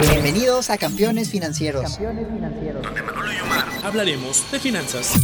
Bienvenidos a Campeones Financieros. Campeones Financieros. Donde Manolo y Omar hablaremos de finanzas.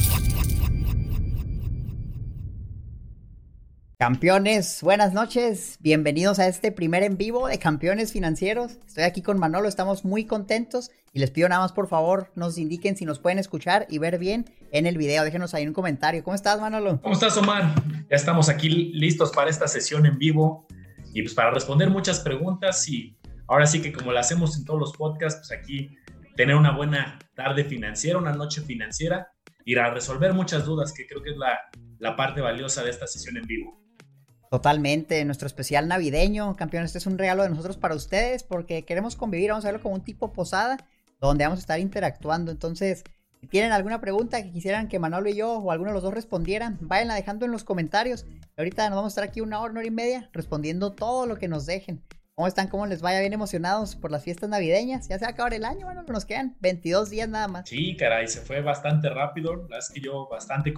Campeones, buenas noches. Bienvenidos a este primer en vivo de Campeones Financieros. Estoy aquí con Manolo, estamos muy contentos y les pido nada más por favor nos indiquen si nos pueden escuchar y ver bien en el video. Déjenos ahí un comentario. ¿Cómo estás, Manolo? ¿Cómo estás, Omar? Ya estamos aquí listos para esta sesión en vivo y pues para responder muchas preguntas y ahora sí que como lo hacemos en todos los podcasts, pues aquí tener una buena tarde financiera, una noche financiera, ir a resolver muchas dudas, que creo que es la, parte valiosa de esta sesión en vivo. Totalmente, nuestro especial navideño, campeón, este es un regalo de nosotros para ustedes porque queremos convivir, vamos a verlo como un tipo posada donde vamos a estar interactuando. Entonces, si tienen alguna pregunta que quisieran que Manolo y yo o alguno de los dos respondieran, váyanla dejando en los comentarios. Ahorita nos vamos a estar aquí una hora, una hora y media respondiendo todo lo que nos dejen. ¿Cómo están? ¿Cómo les vaya? Bien emocionados por las fiestas navideñas. Ya se va a acabar el año, bueno, nos quedan 22 días nada más. Sí, caray, se fue bastante rápido. La verdad es que yo bastante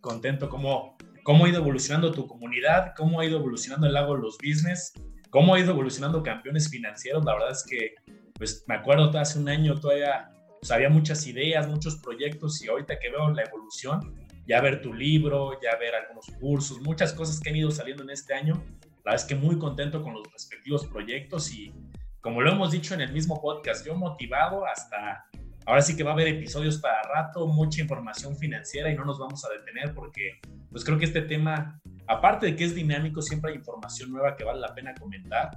contento cómo, cómo ha ido evolucionando tu comunidad, cómo ha ido evolucionando el lago Los Business, cómo ha ido evolucionando campeones financieros. La verdad es que, pues me acuerdo hace un año todavía pues, había muchas ideas, muchos proyectos y ahorita que veo la evolución, ya ver tu libro, ya ver algunos cursos, muchas cosas que han ido saliendo en este año, la verdad es que muy contento con los respectivos proyectos y como lo hemos dicho en el mismo podcast, yo motivado hasta ahora sí que va a haber episodios para rato, mucha información financiera y no nos vamos a detener porque pues creo que este tema, aparte de que es dinámico, siempre hay información nueva que vale la pena comentar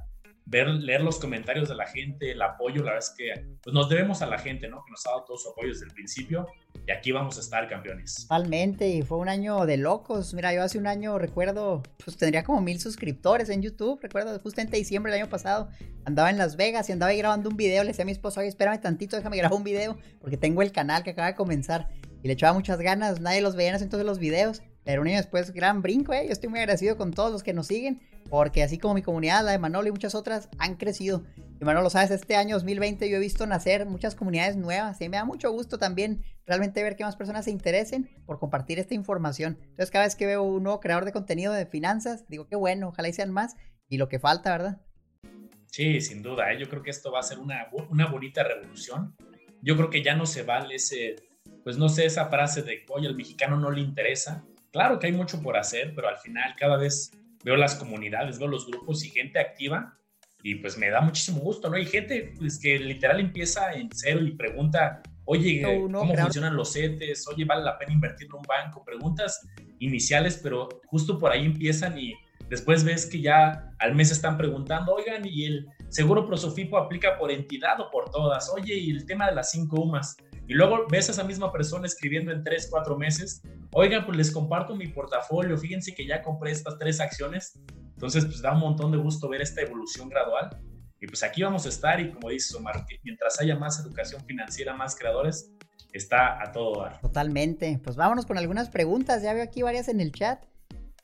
ver, leer los comentarios de la gente, el apoyo, la verdad es que pues nos debemos a la gente, ¿no? Que nos ha dado todo su apoyo desde el principio y aquí vamos a estar campeones. Totalmente, y fue un año de locos. Mira, yo hace un año recuerdo, pues tendría como mil suscriptores en YouTube, recuerdo, justamente diciembre del año pasado, andaba en Las Vegas y andaba ahí grabando un video, le decía a mi esposo, oye, espérame tantito, déjame grabar un video, porque tengo el canal que acaba de comenzar. Y le echaba muchas ganas, nadie los veía en entonces los videos, pero un año después, gran brinco, ¿eh? Yo estoy muy agradecido con todos los que nos siguen, porque así como mi comunidad, la de Manolo y muchas otras, han crecido. Y Manolo, sabes, este año 2020 yo he visto nacer muchas comunidades nuevas y me da mucho gusto también realmente ver que más personas se interesen por compartir esta información. Entonces, cada vez que veo un nuevo creador de contenido de finanzas, digo, qué bueno, ojalá y sean más. Y lo que falta, ¿verdad? Sí, sin duda. ¿eh? Yo creo que esto va a ser una, una bonita revolución. Yo creo que ya no se vale ese, pues no sé, esa frase de, oye, al mexicano no le interesa Claro que hay mucho por hacer, pero al final cada vez veo las comunidades, veo los grupos y gente activa y pues me da muchísimo gusto, ¿no? Y gente pues, que literal empieza en cero y pregunta, oye, ¿cómo funcionan los CETES? Oye, ¿vale la pena invertir en un banco? Preguntas iniciales, pero justo por ahí empiezan y después ves que ya al mes están preguntando, oigan, ¿y el seguro Prosofipo aplica por entidad o por todas? Oye, ¿y el tema de las cinco UMAS? Y luego ves a esa misma persona escribiendo en tres, cuatro meses, oigan, pues les comparto mi portafolio, fíjense que ya compré estas tres acciones. Entonces, pues da un montón de gusto ver esta evolución gradual. Y pues aquí vamos a estar y como dice Omar, mientras haya más educación financiera, más creadores, está a todo dar. Totalmente. Pues vámonos con algunas preguntas. Ya veo aquí varias en el chat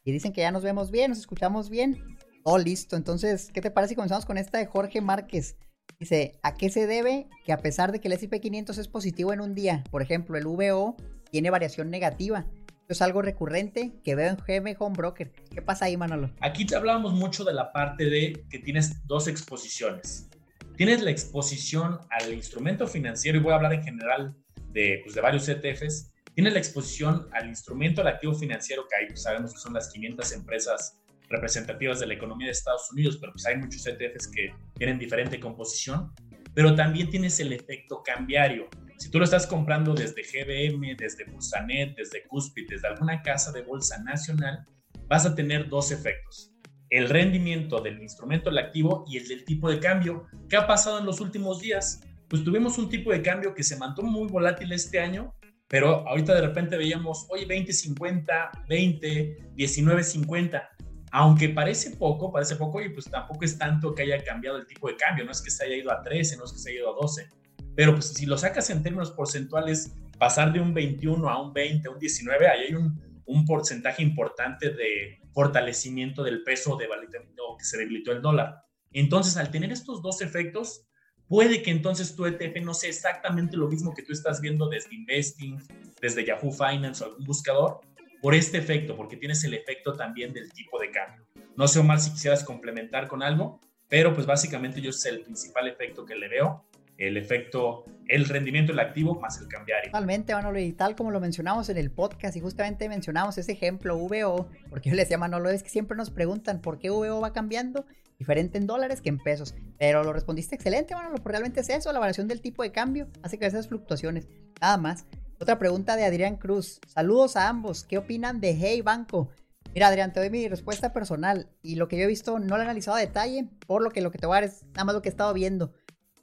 y dicen que ya nos vemos bien, nos escuchamos bien. Todo listo. Entonces, ¿qué te parece si comenzamos con esta de Jorge Márquez? Dice, ¿a qué se debe que a pesar de que el S&P 500 es positivo en un día, por ejemplo, el VO tiene variación negativa? Es algo recurrente que veo en GM Home Broker. ¿Qué pasa ahí, Manolo? Aquí te hablábamos mucho de la parte de que tienes dos exposiciones. Tienes la exposición al instrumento financiero, y voy a hablar en general de, pues, de varios ETFs. Tienes la exposición al instrumento, al activo financiero que hay, pues, sabemos que son las 500 empresas representativas de la economía de Estados Unidos, pero pues hay muchos ETFs que tienen diferente composición, pero también tienes el efecto cambiario. Si tú lo estás comprando desde GBM, desde Bursanet, desde Cuspid, desde alguna casa de bolsa nacional, vas a tener dos efectos. El rendimiento del instrumento el activo y el del tipo de cambio. ¿Qué ha pasado en los últimos días? Pues tuvimos un tipo de cambio que se mantuvo muy volátil este año, pero ahorita de repente veíamos, oye, 20.50, 20, 19.50 aunque parece poco, parece poco y pues tampoco es tanto que haya cambiado el tipo de cambio, no es que se haya ido a 13, no es que se haya ido a 12, pero pues si lo sacas en términos porcentuales, pasar de un 21 a un 20, a un 19, ahí hay un, un porcentaje importante de fortalecimiento del peso de o que se debilitó el dólar. Entonces, al tener estos dos efectos, puede que entonces tu ETF no sea exactamente lo mismo que tú estás viendo desde Investing, desde Yahoo Finance o algún buscador, por este efecto, porque tienes el efecto también del tipo de cambio. No sé, Omar, si quisieras complementar con algo, pero pues básicamente yo es el principal efecto que le veo el efecto, el rendimiento del activo más el cambiario. Totalmente, Manolo, y tal como lo mencionamos en el podcast, y justamente mencionamos ese ejemplo, VO, porque yo le decía Manolo, es que siempre nos preguntan por qué VO va cambiando diferente en dólares que en pesos, pero lo respondiste excelente, Manolo, porque realmente es eso, la variación del tipo de cambio hace que esas fluctuaciones, nada más. Otra pregunta de Adrián Cruz, saludos a ambos, ¿qué opinan de Hey Banco? Mira, Adrián, te doy mi respuesta personal y lo que yo he visto no lo he analizado a detalle, por lo que lo que te voy a dar es nada más lo que he estado viendo.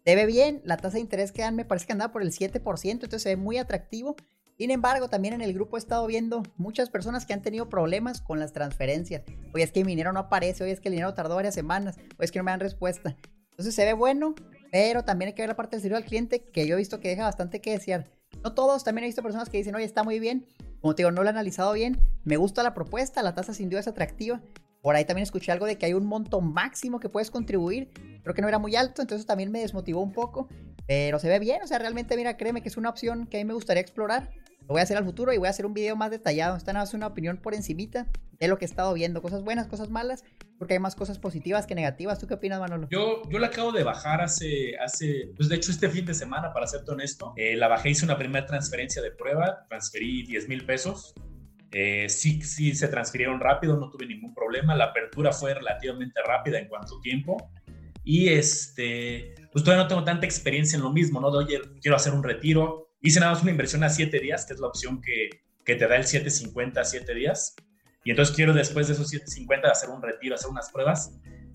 Se ve bien, la tasa de interés que dan me parece que andaba por el 7%, entonces se ve muy atractivo. Sin embargo, también en el grupo he estado viendo muchas personas que han tenido problemas con las transferencias. Oye, es que mi dinero no aparece, oye, es que el dinero tardó varias semanas, oye, es que no me dan respuesta. Entonces se ve bueno, pero también hay que ver la parte del servicio al cliente, que yo he visto que deja bastante que desear. No todos, también he visto personas que dicen, oye, está muy bien. Como te digo, no lo he analizado bien. Me gusta la propuesta, la tasa sin duda es atractiva. Por ahí también escuché algo de que hay un monto máximo que puedes contribuir. Creo que no era muy alto, entonces también me desmotivó un poco. Pero se ve bien, o sea, realmente, mira, créeme que es una opción que a mí me gustaría explorar. Lo voy a hacer al futuro y voy a hacer un video más detallado. Esta nada más una opinión por encimita de lo que he estado viendo. Cosas buenas, cosas malas, porque hay más cosas positivas que negativas. ¿Tú qué opinas, Manolo? Yo, yo la acabo de bajar hace, hace, pues de hecho este fin de semana, para serte honesto. Eh, la bajé, hice una primera transferencia de prueba, transferí 10 mil pesos eh, sí, sí se transfirieron rápido, no tuve ningún problema. La apertura fue relativamente rápida en cuanto a tiempo. Y este, pues todavía no tengo tanta experiencia en lo mismo, ¿no? De, oye, quiero hacer un retiro. Hice nada más una inversión a 7 días, que es la opción que, que te da el 750 a 7 días. Y entonces quiero después de esos 750 hacer un retiro, hacer unas pruebas.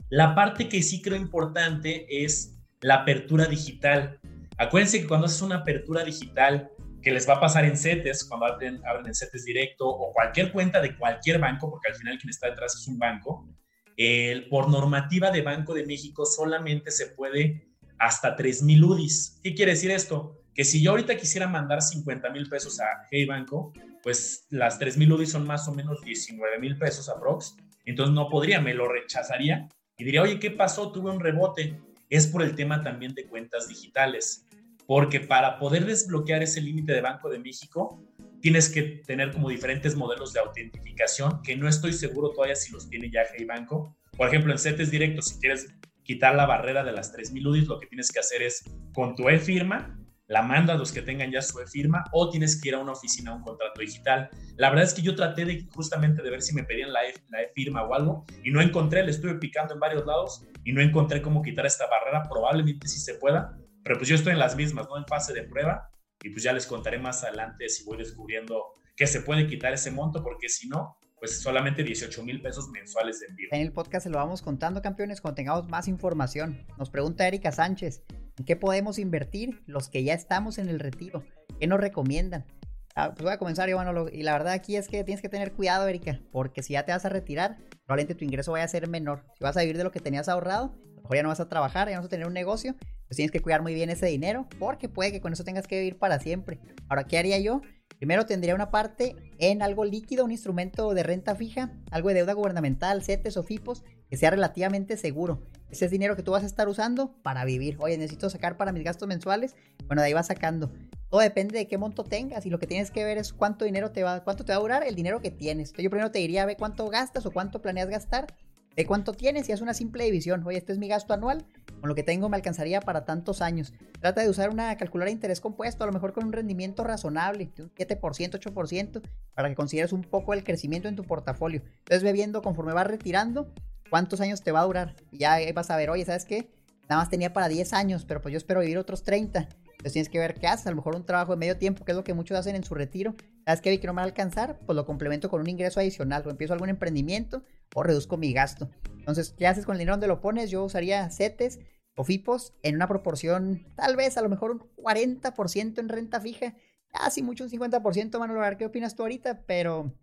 La parte que sí creo importante es la apertura digital. Acuérdense que cuando haces una apertura digital que les va a pasar en CETES, cuando abren, abren en CETES directo o cualquier cuenta de cualquier banco, porque al final quien está detrás es un banco, el, por normativa de Banco de México solamente se puede hasta 3 mil UDIs. ¿Qué quiere decir esto? Que si yo ahorita quisiera mandar 50 mil pesos a Hey Banco, pues las 3 mil UDIs son más o menos 19 mil pesos aprox. Entonces no podría, me lo rechazaría y diría, oye, ¿qué pasó? Tuve un rebote. Es por el tema también de cuentas digitales porque para poder desbloquear ese límite de Banco de México, tienes que tener como diferentes modelos de autentificación, que no estoy seguro todavía si los tiene ya Hey Banco. Por ejemplo, en CETES directos, si quieres quitar la barrera de las 3.000 UDIs, lo que tienes que hacer es con tu e-firma, la mandas a los que tengan ya su e-firma o tienes que ir a una oficina a un contrato digital. La verdad es que yo traté de justamente de ver si me pedían la e-firma o algo y no encontré, le estuve picando en varios lados y no encontré cómo quitar esta barrera. Probablemente sí se pueda, pero pues yo estoy en las mismas, ¿no? En fase de prueba y pues ya les contaré más adelante si voy descubriendo que se puede quitar ese monto, porque si no, pues solamente 18 mil pesos mensuales de envío. En el podcast se lo vamos contando, campeones, cuando tengamos más información. Nos pregunta Erika Sánchez, ¿en qué podemos invertir los que ya estamos en el retiro? ¿Qué nos recomiendan? Ah, pues voy a comenzar, Iván, y la verdad aquí es que tienes que tener cuidado, Erika, porque si ya te vas a retirar, probablemente tu ingreso vaya a ser menor. Si vas a vivir de lo que tenías ahorrado, mejor ya no vas a trabajar, ya no vas a tener un negocio, pues tienes que cuidar muy bien ese dinero porque puede que con eso tengas que vivir para siempre. Ahora, ¿qué haría yo? Primero tendría una parte en algo líquido, un instrumento de renta fija, algo de deuda gubernamental, CETES o FIPOS, que sea relativamente seguro. Ese es dinero que tú vas a estar usando para vivir. Oye, necesito sacar para mis gastos mensuales. Bueno, de ahí vas sacando. Todo depende de qué monto tengas y lo que tienes que ver es cuánto dinero te va, cuánto te va a durar el dinero que tienes. Entonces yo primero te diría, ve cuánto gastas o cuánto planeas gastar de cuánto tienes y haz una simple división. Oye, este es mi gasto anual, con lo que tengo me alcanzaría para tantos años. Trata de usar una calculadora de interés compuesto, a lo mejor con un rendimiento razonable, de un 7%, 8%, para que consideres un poco el crecimiento en tu portafolio. Entonces ve viendo conforme vas retirando cuántos años te va a durar. Y ya vas a ver, oye, ¿sabes qué? Nada más tenía para 10 años, pero pues yo espero vivir otros 30. Entonces tienes que ver qué haces, a lo mejor un trabajo de medio tiempo, que es lo que muchos hacen en su retiro. ¿Sabes qué? Vi que no me va a alcanzar, pues lo complemento con un ingreso adicional, o empiezo algún emprendimiento, o reduzco mi gasto. Entonces, ¿qué haces con el dinero? ¿Dónde lo pones? Yo usaría CETES o FIPOS en una proporción, tal vez a lo mejor un 40% en renta fija, casi mucho un 50%, Manuel, ¿qué opinas tú ahorita? Pero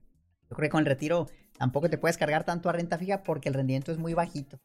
yo creo que con el retiro tampoco te puedes cargar tanto a renta fija porque el rendimiento es muy bajito.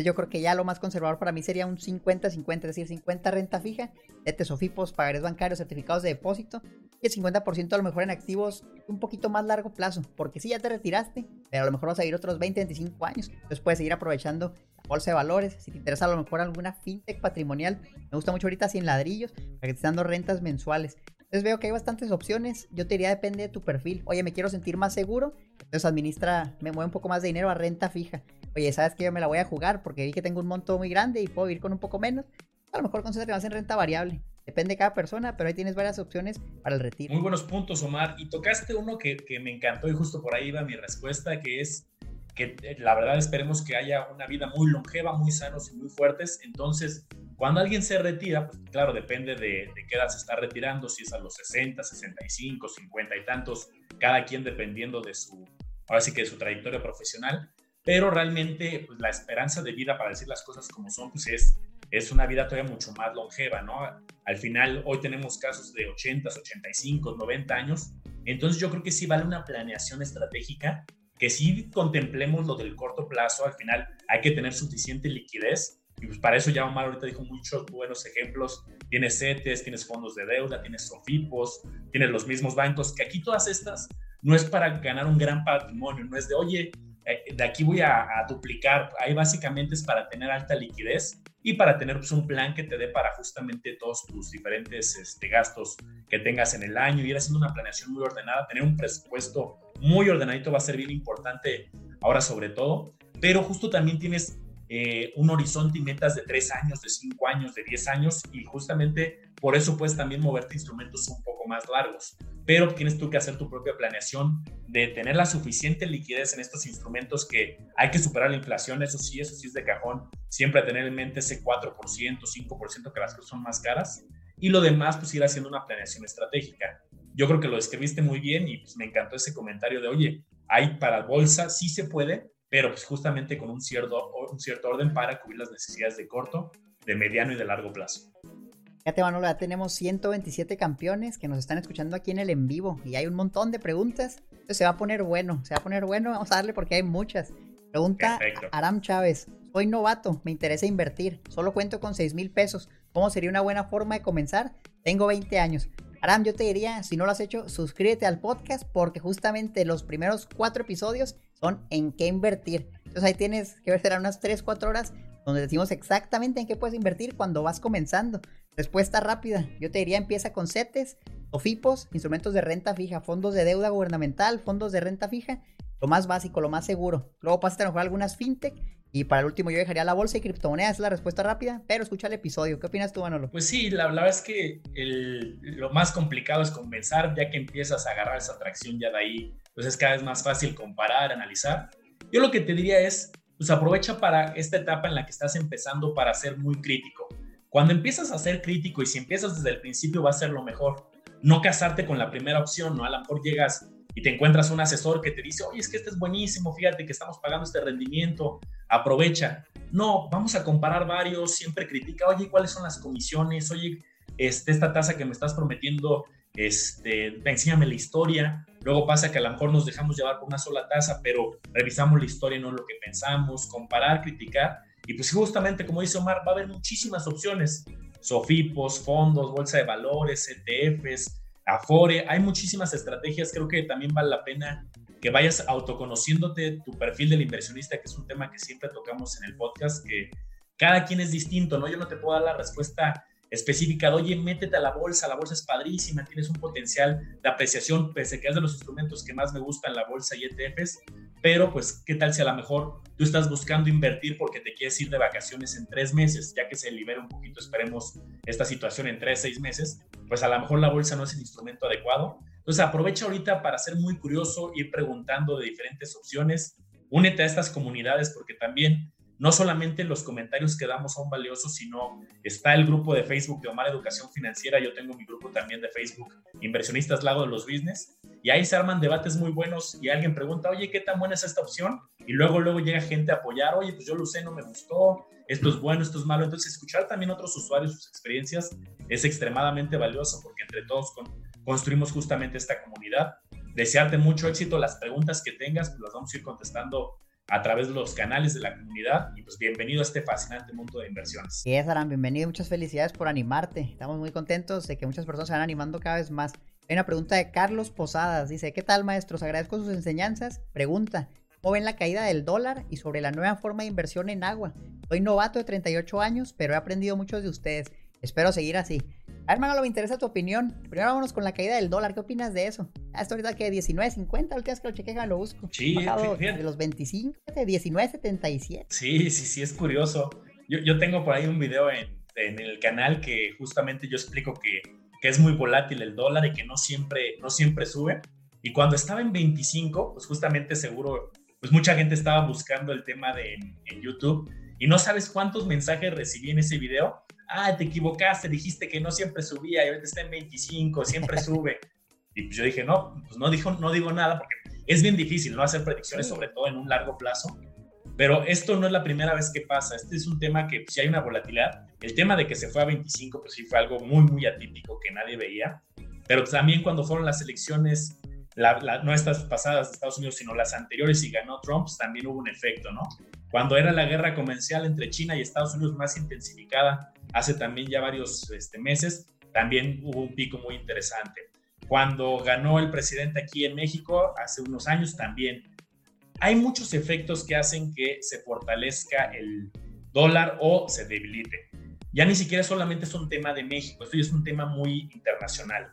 Entonces yo creo que ya lo más conservador para mí sería un 50-50, es decir, 50 renta fija, CETES o FIPOS, pagares bancarios, certificados de depósito y el 50% a lo mejor en activos un poquito más largo plazo, porque si ya te retiraste, pero a lo mejor vas a ir otros 20, 25 años, entonces puedes seguir aprovechando la bolsa de valores, si te interesa a lo mejor alguna fintech patrimonial, me gusta mucho ahorita sin ladrillos, para que te estén dando rentas mensuales. Entonces veo que hay bastantes opciones. Yo te diría, depende de tu perfil. Oye, me quiero sentir más seguro. Entonces administra, me mueve un poco más de dinero a renta fija. Oye, ¿sabes que Yo me la voy a jugar porque vi que tengo un monto muy grande y puedo ir con un poco menos. a lo mejor concéntrate más en renta variable. Depende de cada persona, pero ahí tienes varias opciones para el retiro. Muy buenos puntos, Omar. Y tocaste uno que, que me encantó y justo por ahí iba mi respuesta, que es que eh, la verdad esperemos que haya una vida muy longeva, muy sanos y muy fuertes. Entonces, cuando alguien se retira, pues claro, depende de, de, qué edad se está retirando, si es a los 60, 65, 50 y tantos, cada quien dependiendo de su, ahora sí que de su trayectoria profesional, pero realmente pues, la esperanza de vida, para decir las cosas como son, pues es, es una vida todavía mucho más longeva, ¿no? Al final, hoy tenemos casos de 80, 85, 90 años, entonces yo creo que sí vale una planeación estratégica que si contemplemos lo del corto plazo, al final hay que tener suficiente liquidez. Y pues para eso ya Omar ahorita dijo muchos buenos ejemplos. Tienes CETES, tienes fondos de deuda, tienes SOFIPOS, tienes los mismos bancos, que aquí todas estas no es para ganar un gran patrimonio, no es de, oye, de aquí voy a, duplicar. Ahí básicamente es para tener alta liquidez y para tener pues, un plan que te dé para justamente todos tus diferentes este, gastos que tengas en el año, ir haciendo una planeación muy ordenada, tener un presupuesto muy ordenadito va a ser bien importante ahora sobre todo, pero justo también tienes eh, un horizonte y metas de tres años, de cinco años, de diez años y justamente por eso puedes también moverte instrumentos un poco más largos, pero tienes tú que hacer tu propia planeación de tener la suficiente liquidez en estos instrumentos que hay que superar la inflación, eso sí, eso sí es de cajón, siempre tener en mente ese 4%, 5% que las cosas son más caras. Y lo demás pues ir haciendo una planeación estratégica. Yo creo que lo describiste muy bien y pues me encantó ese comentario de, oye, hay para bolsa, sí se puede, pero pues justamente con un cierto, un cierto orden para cubrir las necesidades de corto, de mediano y de largo plazo. Fíjate, Manolo, ya tenemos 127 campeones que nos están escuchando aquí en el en vivo y hay un montón de preguntas. Entonces se va a poner bueno, se va a poner bueno. Vamos a darle porque hay muchas. Pregunta Perfecto. Aram Chávez. Soy novato, me interesa invertir. Solo cuento con 6 mil pesos. ¿Cómo sería una buena forma de comenzar? Tengo 20 años. Aram, yo te diría, si no lo has hecho, suscríbete al podcast porque justamente los primeros cuatro episodios son en qué invertir. Entonces ahí tienes que ver, serán unas 3, 4 horas donde decimos exactamente en qué puedes invertir cuando vas comenzando. Respuesta rápida, yo te diría empieza con CETES, OFIPOS, instrumentos de renta fija, fondos de deuda gubernamental, fondos de renta fija, lo más básico, lo más seguro. Luego pásate a lo mejor algunas fintech y para el último yo dejaría la bolsa y criptomonedas, es la respuesta rápida, pero escucha el episodio. ¿Qué opinas tú, Manolo? Pues sí, la, verdad es que lo más complicado es comenzar, ya que empiezas a agarrar esa atracción ya de ahí, pues es cada vez más fácil comparar, analizar. Yo lo que te diría es, pues aprovecha para esta etapa en la que estás empezando para ser muy crítico. Cuando empiezas a ser crítico y si empiezas desde el principio va a ser lo mejor. No casarte con la primera opción, ¿no? A lo mejor llegas y te encuentras un asesor que te dice, oye, es que este es buenísimo, fíjate que estamos pagando este rendimiento, aprovecha. No, vamos a comparar varios, siempre critica, oye, ¿cuáles son las comisiones? Oye, este, esta tasa que me estás prometiendo, este, enséñame la historia. Luego pasa que a lo mejor nos dejamos llevar por una sola tasa, pero revisamos la historia y no lo que pensamos, comparar, criticar. Y pues justamente, como dice Omar, va a haber muchísimas opciones. Sofipos, fondos, bolsa de valores, ETFs, Afore, hay muchísimas estrategias, creo que también vale la pena que vayas autoconociéndote tu perfil del inversionista, que es un tema que siempre tocamos en el podcast, que cada quien es distinto, ¿no? Yo no te puedo dar la respuesta específica de, oye, métete a la bolsa, la bolsa es padrísima, tienes un potencial de apreciación, pese que es de los instrumentos que más me gustan, la bolsa y ETFs, pero pues, ¿qué tal si a lo mejor tú estás buscando invertir porque te quieres ir de vacaciones en tres meses, ya que se libere un poquito, esperemos, esta situación en tres, seis meses, pues a lo mejor la bolsa no es el instrumento adecuado. Entonces aprovecha ahorita para ser muy curioso, ir preguntando de diferentes opciones, únete a estas comunidades porque también no solamente los comentarios que damos son valiosos, sino está el grupo de Facebook de Omar Educación Financiera, yo tengo mi grupo también de Facebook, Inversionistas Lago de los Business, y ahí se arman debates muy buenos y alguien pregunta, oye, ¿qué tan buena es esta opción? Y luego, luego llega gente a apoyar, oye, pues yo lo usé, no me gustó, esto es bueno, esto es malo. Entonces, escuchar también otros usuarios sus experiencias es extremadamente valioso porque entre todos construimos justamente esta comunidad. Desearte mucho éxito, las preguntas que tengas, pues las vamos a ir contestando a través de los canales de la comunidad y pues bienvenido a este fascinante mundo de inversiones. Sí, Aran, bienvenido y muchas felicidades por animarte. Estamos muy contentos de que muchas personas se van animando cada vez más. Hay una pregunta de Carlos Posadas, dice, ¿qué tal maestros? Agradezco sus enseñanzas. Pregunta, ¿cómo ven la caída del dólar y sobre la nueva forma de inversión en agua? Soy novato de 38 años, pero he aprendido mucho de ustedes. Espero seguir así. A ver, Manolo, me interesa tu opinión. Primero vámonos con la caída del dólar. ¿Qué opinas de eso? Ah, esto ahorita que 19.50, la última vez que lo chequé, lo busco. Sí, de los 25, de 19.77. Sí, sí, sí, es curioso. Yo, yo tengo por ahí un video en en el canal que justamente yo explico que, que, es muy volátil el dólar y que no siempre, no siempre sube. Y cuando estaba en 25, pues justamente seguro, pues mucha gente estaba buscando el tema de en, YouTube y no sabes cuántos mensajes recibí en ese video. Ah, te equivocaste, dijiste que no siempre subía y ahorita está en 25, siempre sube. Y pues yo dije, no, pues no, dijo, no digo nada porque es bien difícil no hacer predicciones, sobre todo en un largo plazo. Pero esto no es la primera vez que pasa. Este es un tema que pues, si hay una volatilidad. El tema de que se fue a 25, pues sí fue algo muy, muy atípico que nadie veía. Pero también cuando fueron las elecciones, no estas pasadas de Estados Unidos, sino las anteriores y ganó Trump, pues, también hubo un efecto, ¿no? Cuando era la guerra comercial entre China y Estados Unidos más intensificada, hace también ya varios este, meses, también hubo un pico muy interesante. Cuando ganó el presidente aquí en México, hace unos años también hay muchos efectos que hacen que se fortalezca el dólar o se debilite. Ya ni siquiera solamente es un tema de México, esto es un tema muy internacional.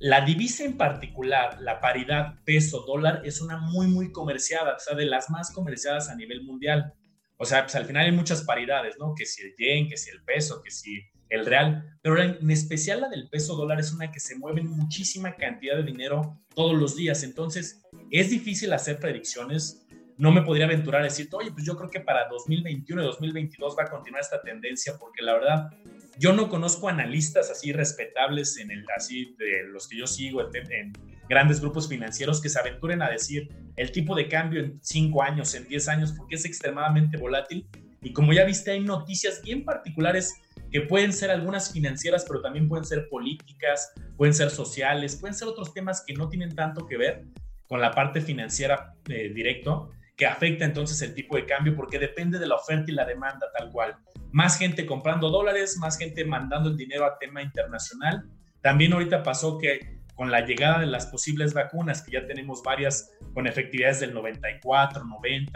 La divisa en particular, la paridad peso-dólar, es una muy, muy comerciada, o sea, de las más comerciadas a nivel mundial. O sea, pues al final hay muchas paridades, ¿no? Que si el yen, que si el peso, que si el real, pero en especial la del peso dólar es una que se mueve muchísima cantidad de dinero todos los días, entonces es difícil hacer predicciones. No me podría aventurar a decir, oye, pues yo creo que para 2021 y 2022 va a continuar esta tendencia, porque la verdad, yo no conozco analistas así respetables en el, así de los que yo sigo en, en grandes grupos financieros que se aventuren a decir el tipo de cambio en 5 años, en 10 años, porque es extremadamente volátil. Y como ya viste, hay noticias bien particulares que pueden ser algunas financieras, pero también pueden ser políticas, pueden ser sociales, pueden ser otros temas que no tienen tanto que ver con la parte financiera eh, directo, que afecta entonces el tipo de cambio porque depende de la oferta y la demanda tal cual. Más gente comprando dólares, más gente mandando el dinero a tema internacional. También ahorita pasó que con la llegada de las posibles vacunas, que ya tenemos varias con efectividades del 94, 90,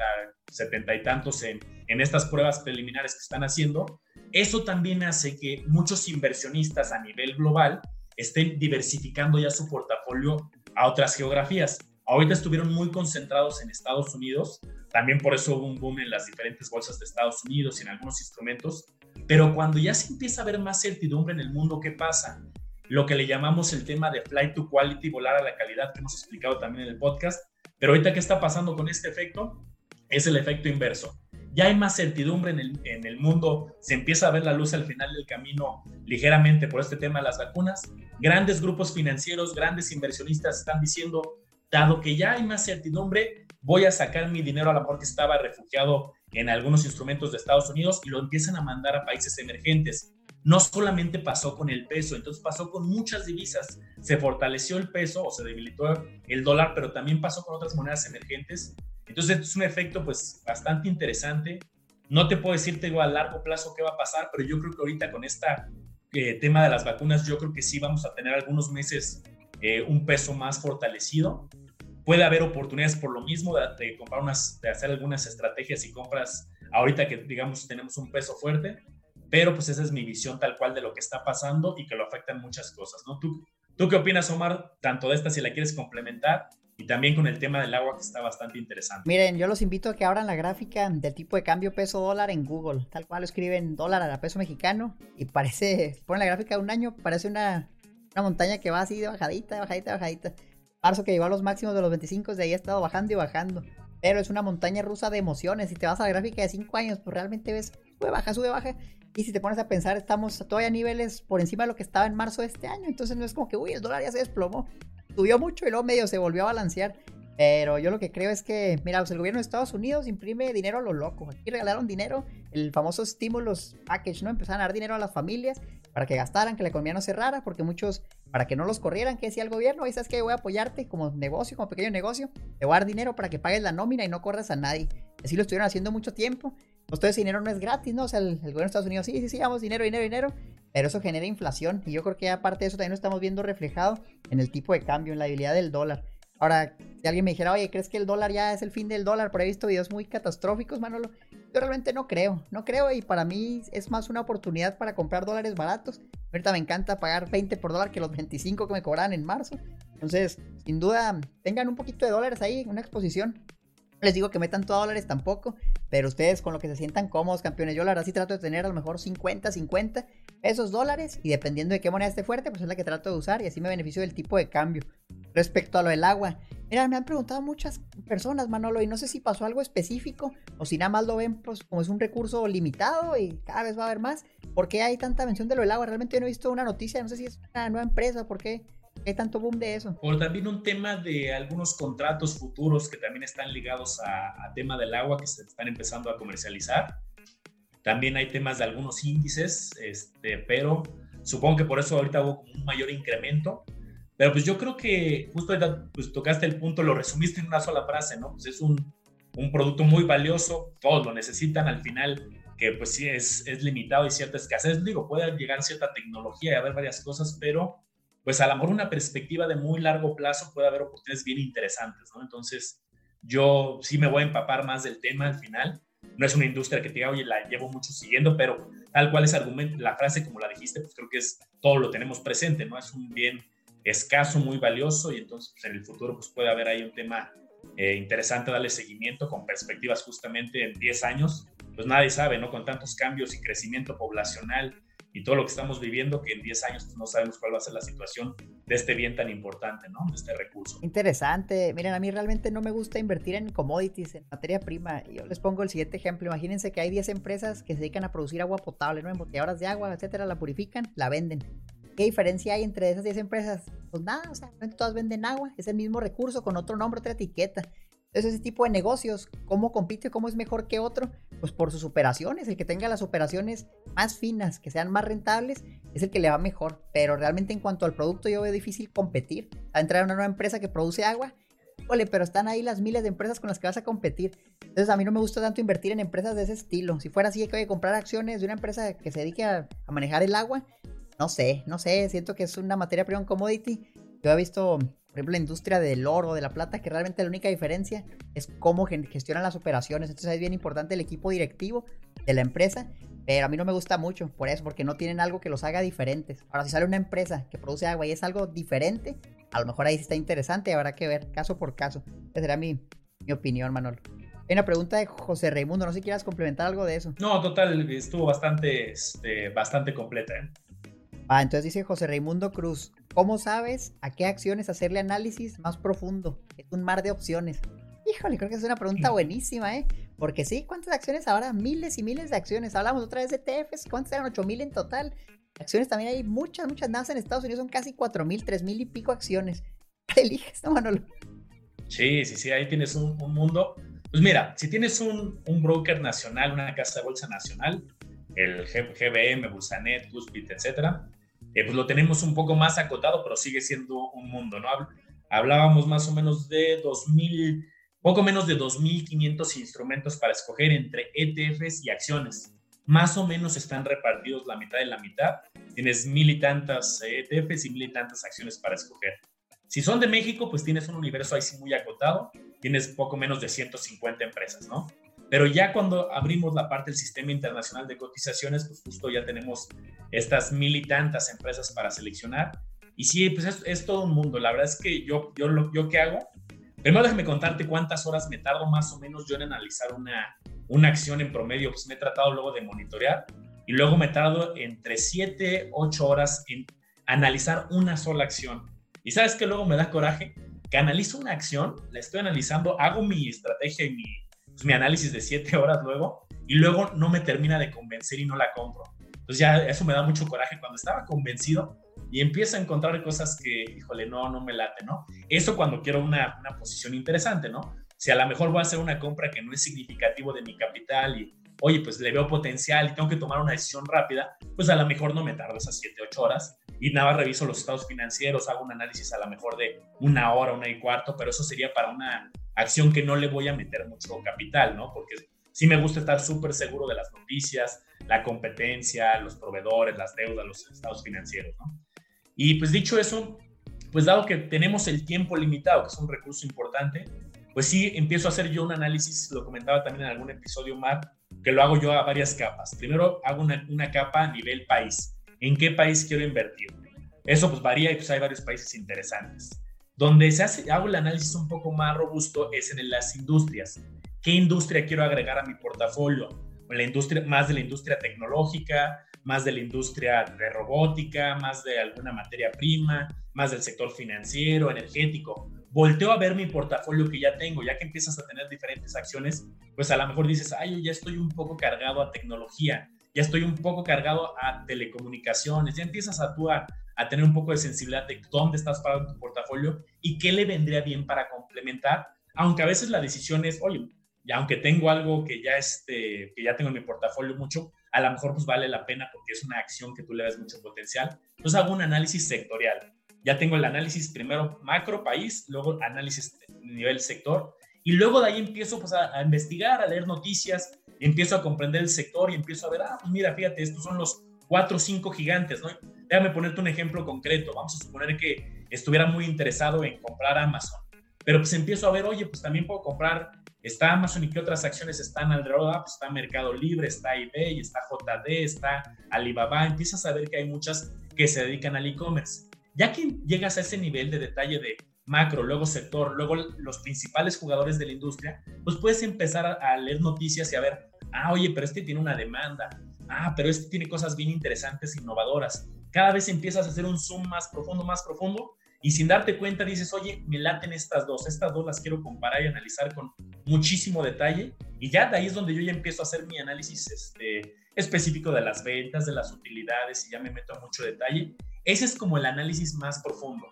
70 y tantos en, en estas pruebas preliminares que están haciendo, eso también hace que muchos inversionistas a nivel global estén diversificando ya su portafolio a otras geografías. Ahorita estuvieron muy concentrados en Estados Unidos, también por eso hubo un boom en las diferentes bolsas de Estados Unidos y en algunos instrumentos, pero cuando ya se empieza a ver más certidumbre en el mundo, ¿qué pasa? Lo que le llamamos el tema de flight to quality, volar a la calidad, que hemos explicado también en el podcast, pero ahorita, ¿qué está pasando con este efecto? Es el efecto inverso ya hay más certidumbre en el, en el, mundo, se empieza a ver la luz al final del camino ligeramente por este tema de las vacunas. Grandes grupos financieros, grandes inversionistas están diciendo, dado que ya hay más certidumbre, voy a sacar mi dinero a la mejor que estaba refugiado en algunos instrumentos de Estados Unidos y lo empiezan a mandar a países emergentes. No solamente pasó con el peso, entonces pasó con muchas divisas. Se fortaleció el peso o se debilitó el dólar, pero también pasó con otras monedas emergentes entonces es un efecto pues bastante interesante. No te puedo decirte igual a largo plazo qué va a pasar, pero yo creo que ahorita con este tema de las vacunas, yo creo que sí vamos a tener algunos meses eh, un peso más fortalecido. Puede haber oportunidades por lo mismo de, comprar unas, de hacer algunas estrategias y compras ahorita que digamos tenemos un peso fuerte, pero pues esa es mi visión tal cual de lo que está pasando y que lo afectan muchas cosas, ¿no? ¿Tú, ¿Tú qué opinas, Omar, tanto de esta si la quieres complementar y también con el tema del agua que está bastante interesante. Miren, yo los invito a que abran la gráfica del tipo de cambio peso dólar en Google, tal cual escriben dólar a la peso mexicano y parece, ponen la gráfica de un año, parece una, una montaña que va así de bajadita, de bajadita, de bajadita. Marzo que llegó a los máximos de los 25, de ahí ha estado bajando y bajando. Pero es una montaña rusa de emociones. Si te vas a la gráfica de 5 años, pues realmente ves, sube, baja, sube, baja. Y si te pones a pensar, estamos todavía a niveles por encima de lo que estaba en marzo de este año. Entonces no es como que, uy, el dólar ya se desplomó subió mucho y luego medio se volvió a balancear. Pero yo lo que creo es que, mira, pues el gobierno de Estados Unidos imprime dinero a lo loco. Aquí regalaron dinero, el famoso stimulus package, ¿no? Empezaron a dar dinero a las familias para que gastaran, que la economía no cerrara, porque muchos, para que no los corrieran, ¿qué decía el gobierno? Y sabes que voy a apoyarte como negocio, como pequeño negocio, te voy a dar dinero para que pagues la nómina y no corras a nadie. Así lo estuvieron haciendo mucho tiempo. Todo ese dinero no es gratis, ¿no? O sea, el, gobierno de Estados Unidos, sí, sí, sí, damos dinero, dinero, dinero, pero eso genera inflación. Y yo creo que aparte de eso también lo estamos viendo reflejado en el tipo de cambio, en la debilidad del dólar. Ahora, si alguien me dijera, oye, ¿crees que el dólar ya es el fin del dólar? Pero he visto videos muy catastróficos, Manolo. Yo realmente no creo, no creo y para mí es más una oportunidad para comprar dólares baratos. Ahorita me encanta pagar 20 por dólar que los 25 que me cobraban en marzo. Entonces, sin duda, tengan un poquito de dólares ahí, una exposición. Les digo que metan todo dólares tampoco, pero ustedes con lo que se sientan cómodos, campeones. Yo la verdad sí trato de tener a lo mejor 50, 50 pesos dólares y dependiendo de qué moneda esté fuerte, pues es la que trato de usar y así me beneficio del tipo de cambio. Respecto a lo del agua, mira, me han preguntado muchas personas, Manolo, y no sé si pasó algo específico o si nada más lo ven pues, como es un recurso limitado y cada vez va a haber más. ¿Por qué hay tanta mención de lo del agua? Realmente yo no he visto una noticia, no sé si es una nueva empresa, ¿por qué? ¿Qué tanto boom de eso? O también un tema de algunos contratos futuros que también están ligados a, tema del agua que se están empezando a comercializar. También hay temas de algunos índices, este, pero supongo que por eso ahorita hubo un mayor incremento. Pero pues yo creo que justo ahorita pues, tocaste el punto, lo resumiste en una sola frase, ¿no? Pues es un, un producto muy valioso, todos lo necesitan al final, que pues sí es, es limitado y cierta escasez. Digo, puede llegar cierta tecnología y haber varias cosas, pero pues a lo mejor una perspectiva de muy largo plazo puede haber oportunidades bien interesantes, ¿no? Entonces, yo sí me voy a empapar más del tema al final. No es una industria que te diga, oye, la llevo mucho siguiendo, pero tal cual es argumento, la frase como la dijiste, pues creo que es todo lo tenemos presente, ¿no? Es un bien escaso, muy valioso y entonces pues, en el futuro pues puede haber ahí un tema eh, interesante darle seguimiento con perspectivas justamente en 10 años. Pues nadie sabe, ¿no? Con tantos cambios y crecimiento poblacional, y todo lo que estamos viviendo, que en 10 años pues, no sabemos cuál va a ser la situación de este bien tan importante, ¿no? De este recurso. Interesante. Miren, a mí realmente no me gusta invertir en commodities, en materia prima. Yo les pongo el siguiente ejemplo. Imagínense que hay 10 empresas que se dedican a producir agua potable, ¿no? Embotelladoras de agua, etcétera, la purifican, la venden. ¿Qué diferencia hay entre esas 10 empresas? Pues nada, o sea, todas venden agua, es el mismo recurso con otro nombre, otra etiqueta. Entonces, ese tipo de negocios, ¿cómo compite? ¿Cómo es mejor que otro? Pues por sus operaciones. El que tenga las operaciones más finas, que sean más rentables, es el que le va mejor. Pero realmente en cuanto al producto, yo veo difícil competir. A entrar a una nueva empresa que produce agua, ole, pero están ahí las miles de empresas con las que vas a competir. Entonces, a mí no me gusta tanto invertir en empresas de ese estilo. Si fuera así, que voy a comprar acciones de una empresa que se dedique a, manejar el agua, no sé, no sé. Siento que es una materia prima commodity. Yo he visto por ejemplo, la industria del oro, de la plata, que realmente la única diferencia es cómo gestionan las operaciones. Entonces es bien importante el equipo directivo de la empresa, pero a mí no me gusta mucho por eso, porque no tienen algo que los haga diferentes. Ahora, si sale una empresa que produce agua y es algo diferente, a lo mejor ahí sí está interesante, habrá que ver caso por caso. Esa será mi, mi opinión, Manolo. Hay una pregunta de José Raimundo, no sé si quieras complementar algo de eso. No, total, estuvo bastante, este, bastante completa. ¿eh? Ah, entonces dice José Raimundo Cruz, ¿Cómo sabes a qué acciones hacerle análisis más profundo? Es un mar de opciones. Híjole, creo que es una pregunta buenísima, ¿eh? Porque sí, ¿cuántas acciones ahora? Miles y miles de acciones. Hablamos otra vez de TFs, ¿cuántas eran? 8000 en total. Acciones también hay muchas, muchas más en Estados Unidos, son casi 4000, 3000 y pico acciones. eliges, no, Manolo? Sí, sí, sí, ahí tienes un, mundo. Pues mira, si tienes un, un, broker nacional, una casa de bolsa nacional, el GBM, Bursanet, Cuspit, etcétera, eh, pues lo tenemos un poco más acotado, pero sigue siendo un mundo, ¿no? Hablábamos más o menos de 2.000, poco menos de 2.500 instrumentos para escoger entre ETFs y acciones. Más o menos están repartidos la mitad de la mitad. Tienes mil y tantas ETFs y mil y tantas acciones para escoger. Si son de México, pues tienes un universo ahí sí muy acotado. Tienes poco menos de 150 empresas, ¿no? Pero ya cuando abrimos la parte del sistema internacional de cotizaciones, pues justo ya tenemos estas mil y tantas empresas para seleccionar. Y sí, pues es, todo un mundo. La verdad es que yo, yo, lo, yo qué hago. Primero déjame contarte cuántas horas me tardo más o menos yo en analizar una, una acción en promedio. Pues me he tratado luego de monitorear y luego me tardo entre 7, 8 horas en analizar una sola acción. Y sabes que luego me da coraje que analizo una acción, la estoy analizando, hago mi estrategia y mi, pues, mi análisis de siete horas luego y luego no me termina de convencer y no la compro. Entonces ya eso me da mucho coraje cuando estaba convencido y empiezo a encontrar cosas que, híjole, no, no me late, ¿no? Eso cuando quiero una, una posición interesante, ¿no? Si a lo mejor voy a hacer una compra que no es significativo de mi capital y, oye, pues le veo potencial y tengo que tomar una decisión rápida, pues a lo mejor no me tardo esas 7, 8 horas y nada, reviso los estados financieros, hago un análisis a lo mejor de una hora, una y cuarto, pero eso sería para una acción que no le voy a meter mucho capital, ¿no? Porque sí me gusta estar súper seguro de las noticias, la competencia, los proveedores, las deudas, los estados financieros, ¿no? Y pues dicho eso, pues dado que tenemos el tiempo limitado, que es un recurso importante, pues sí empiezo a hacer yo un análisis, lo comentaba también en algún episodio más, que lo hago yo a varias capas. Primero hago una, una capa a nivel país. ¿En qué país quiero invertir? Eso pues varía y pues hay varios países interesantes. Donde se hace, hago el análisis un poco más robusto es en las industrias. ¿Qué industria quiero agregar a mi portafolio? La industria, más de la industria tecnológica, más de la industria de robótica, más de alguna materia prima, más del sector financiero, energético. Volteo a ver mi portafolio que ya tengo, ya que empiezas a tener diferentes acciones, pues a lo mejor dices, ay, ya estoy un poco cargado a tecnología, ya estoy un poco cargado a telecomunicaciones, ya empiezas a tú a, tener un poco de sensibilidad de dónde estás parado tu portafolio y qué le vendría bien para complementar, aunque a veces la decisión es, oye, ya aunque tengo algo que ya, este, que ya tengo en mi portafolio mucho, a lo mejor pues vale la pena porque es una acción que tú le ves mucho potencial. Entonces hago un análisis sectorial. Ya tengo el análisis primero macro país, luego análisis nivel sector y luego de ahí empiezo pues a, investigar, a leer noticias, empiezo a comprender el sector y empiezo a ver, ah, pues mira, fíjate, estos son los cuatro o cinco gigantes, ¿no? Déjame ponerte un ejemplo concreto. Vamos a suponer que estuviera muy interesado en comprar Amazon, pero pues empiezo a ver, oye, pues también puedo comprar Está Amazon y qué otras acciones están alrededor. Ah, pues está Mercado Libre, está eBay, está JD, está Alibaba. Empiezas a ver que hay muchas que se dedican al e-commerce. Ya que llegas a ese nivel de detalle de macro, luego sector, luego los principales jugadores de la industria, pues puedes empezar a, leer noticias y a ver, ah, oye, pero este tiene una demanda. Ah, pero este tiene cosas bien interesantes, innovadoras. Cada vez empiezas a hacer un zoom más profundo, más profundo, y sin darte cuenta dices, oye, me laten estas dos, estas dos las quiero comparar y analizar con muchísimo detalle y ya de ahí es donde yo ya empiezo a hacer mi análisis este, específico de las ventas, de las utilidades y ya me meto a mucho detalle. Ese es como el análisis más profundo.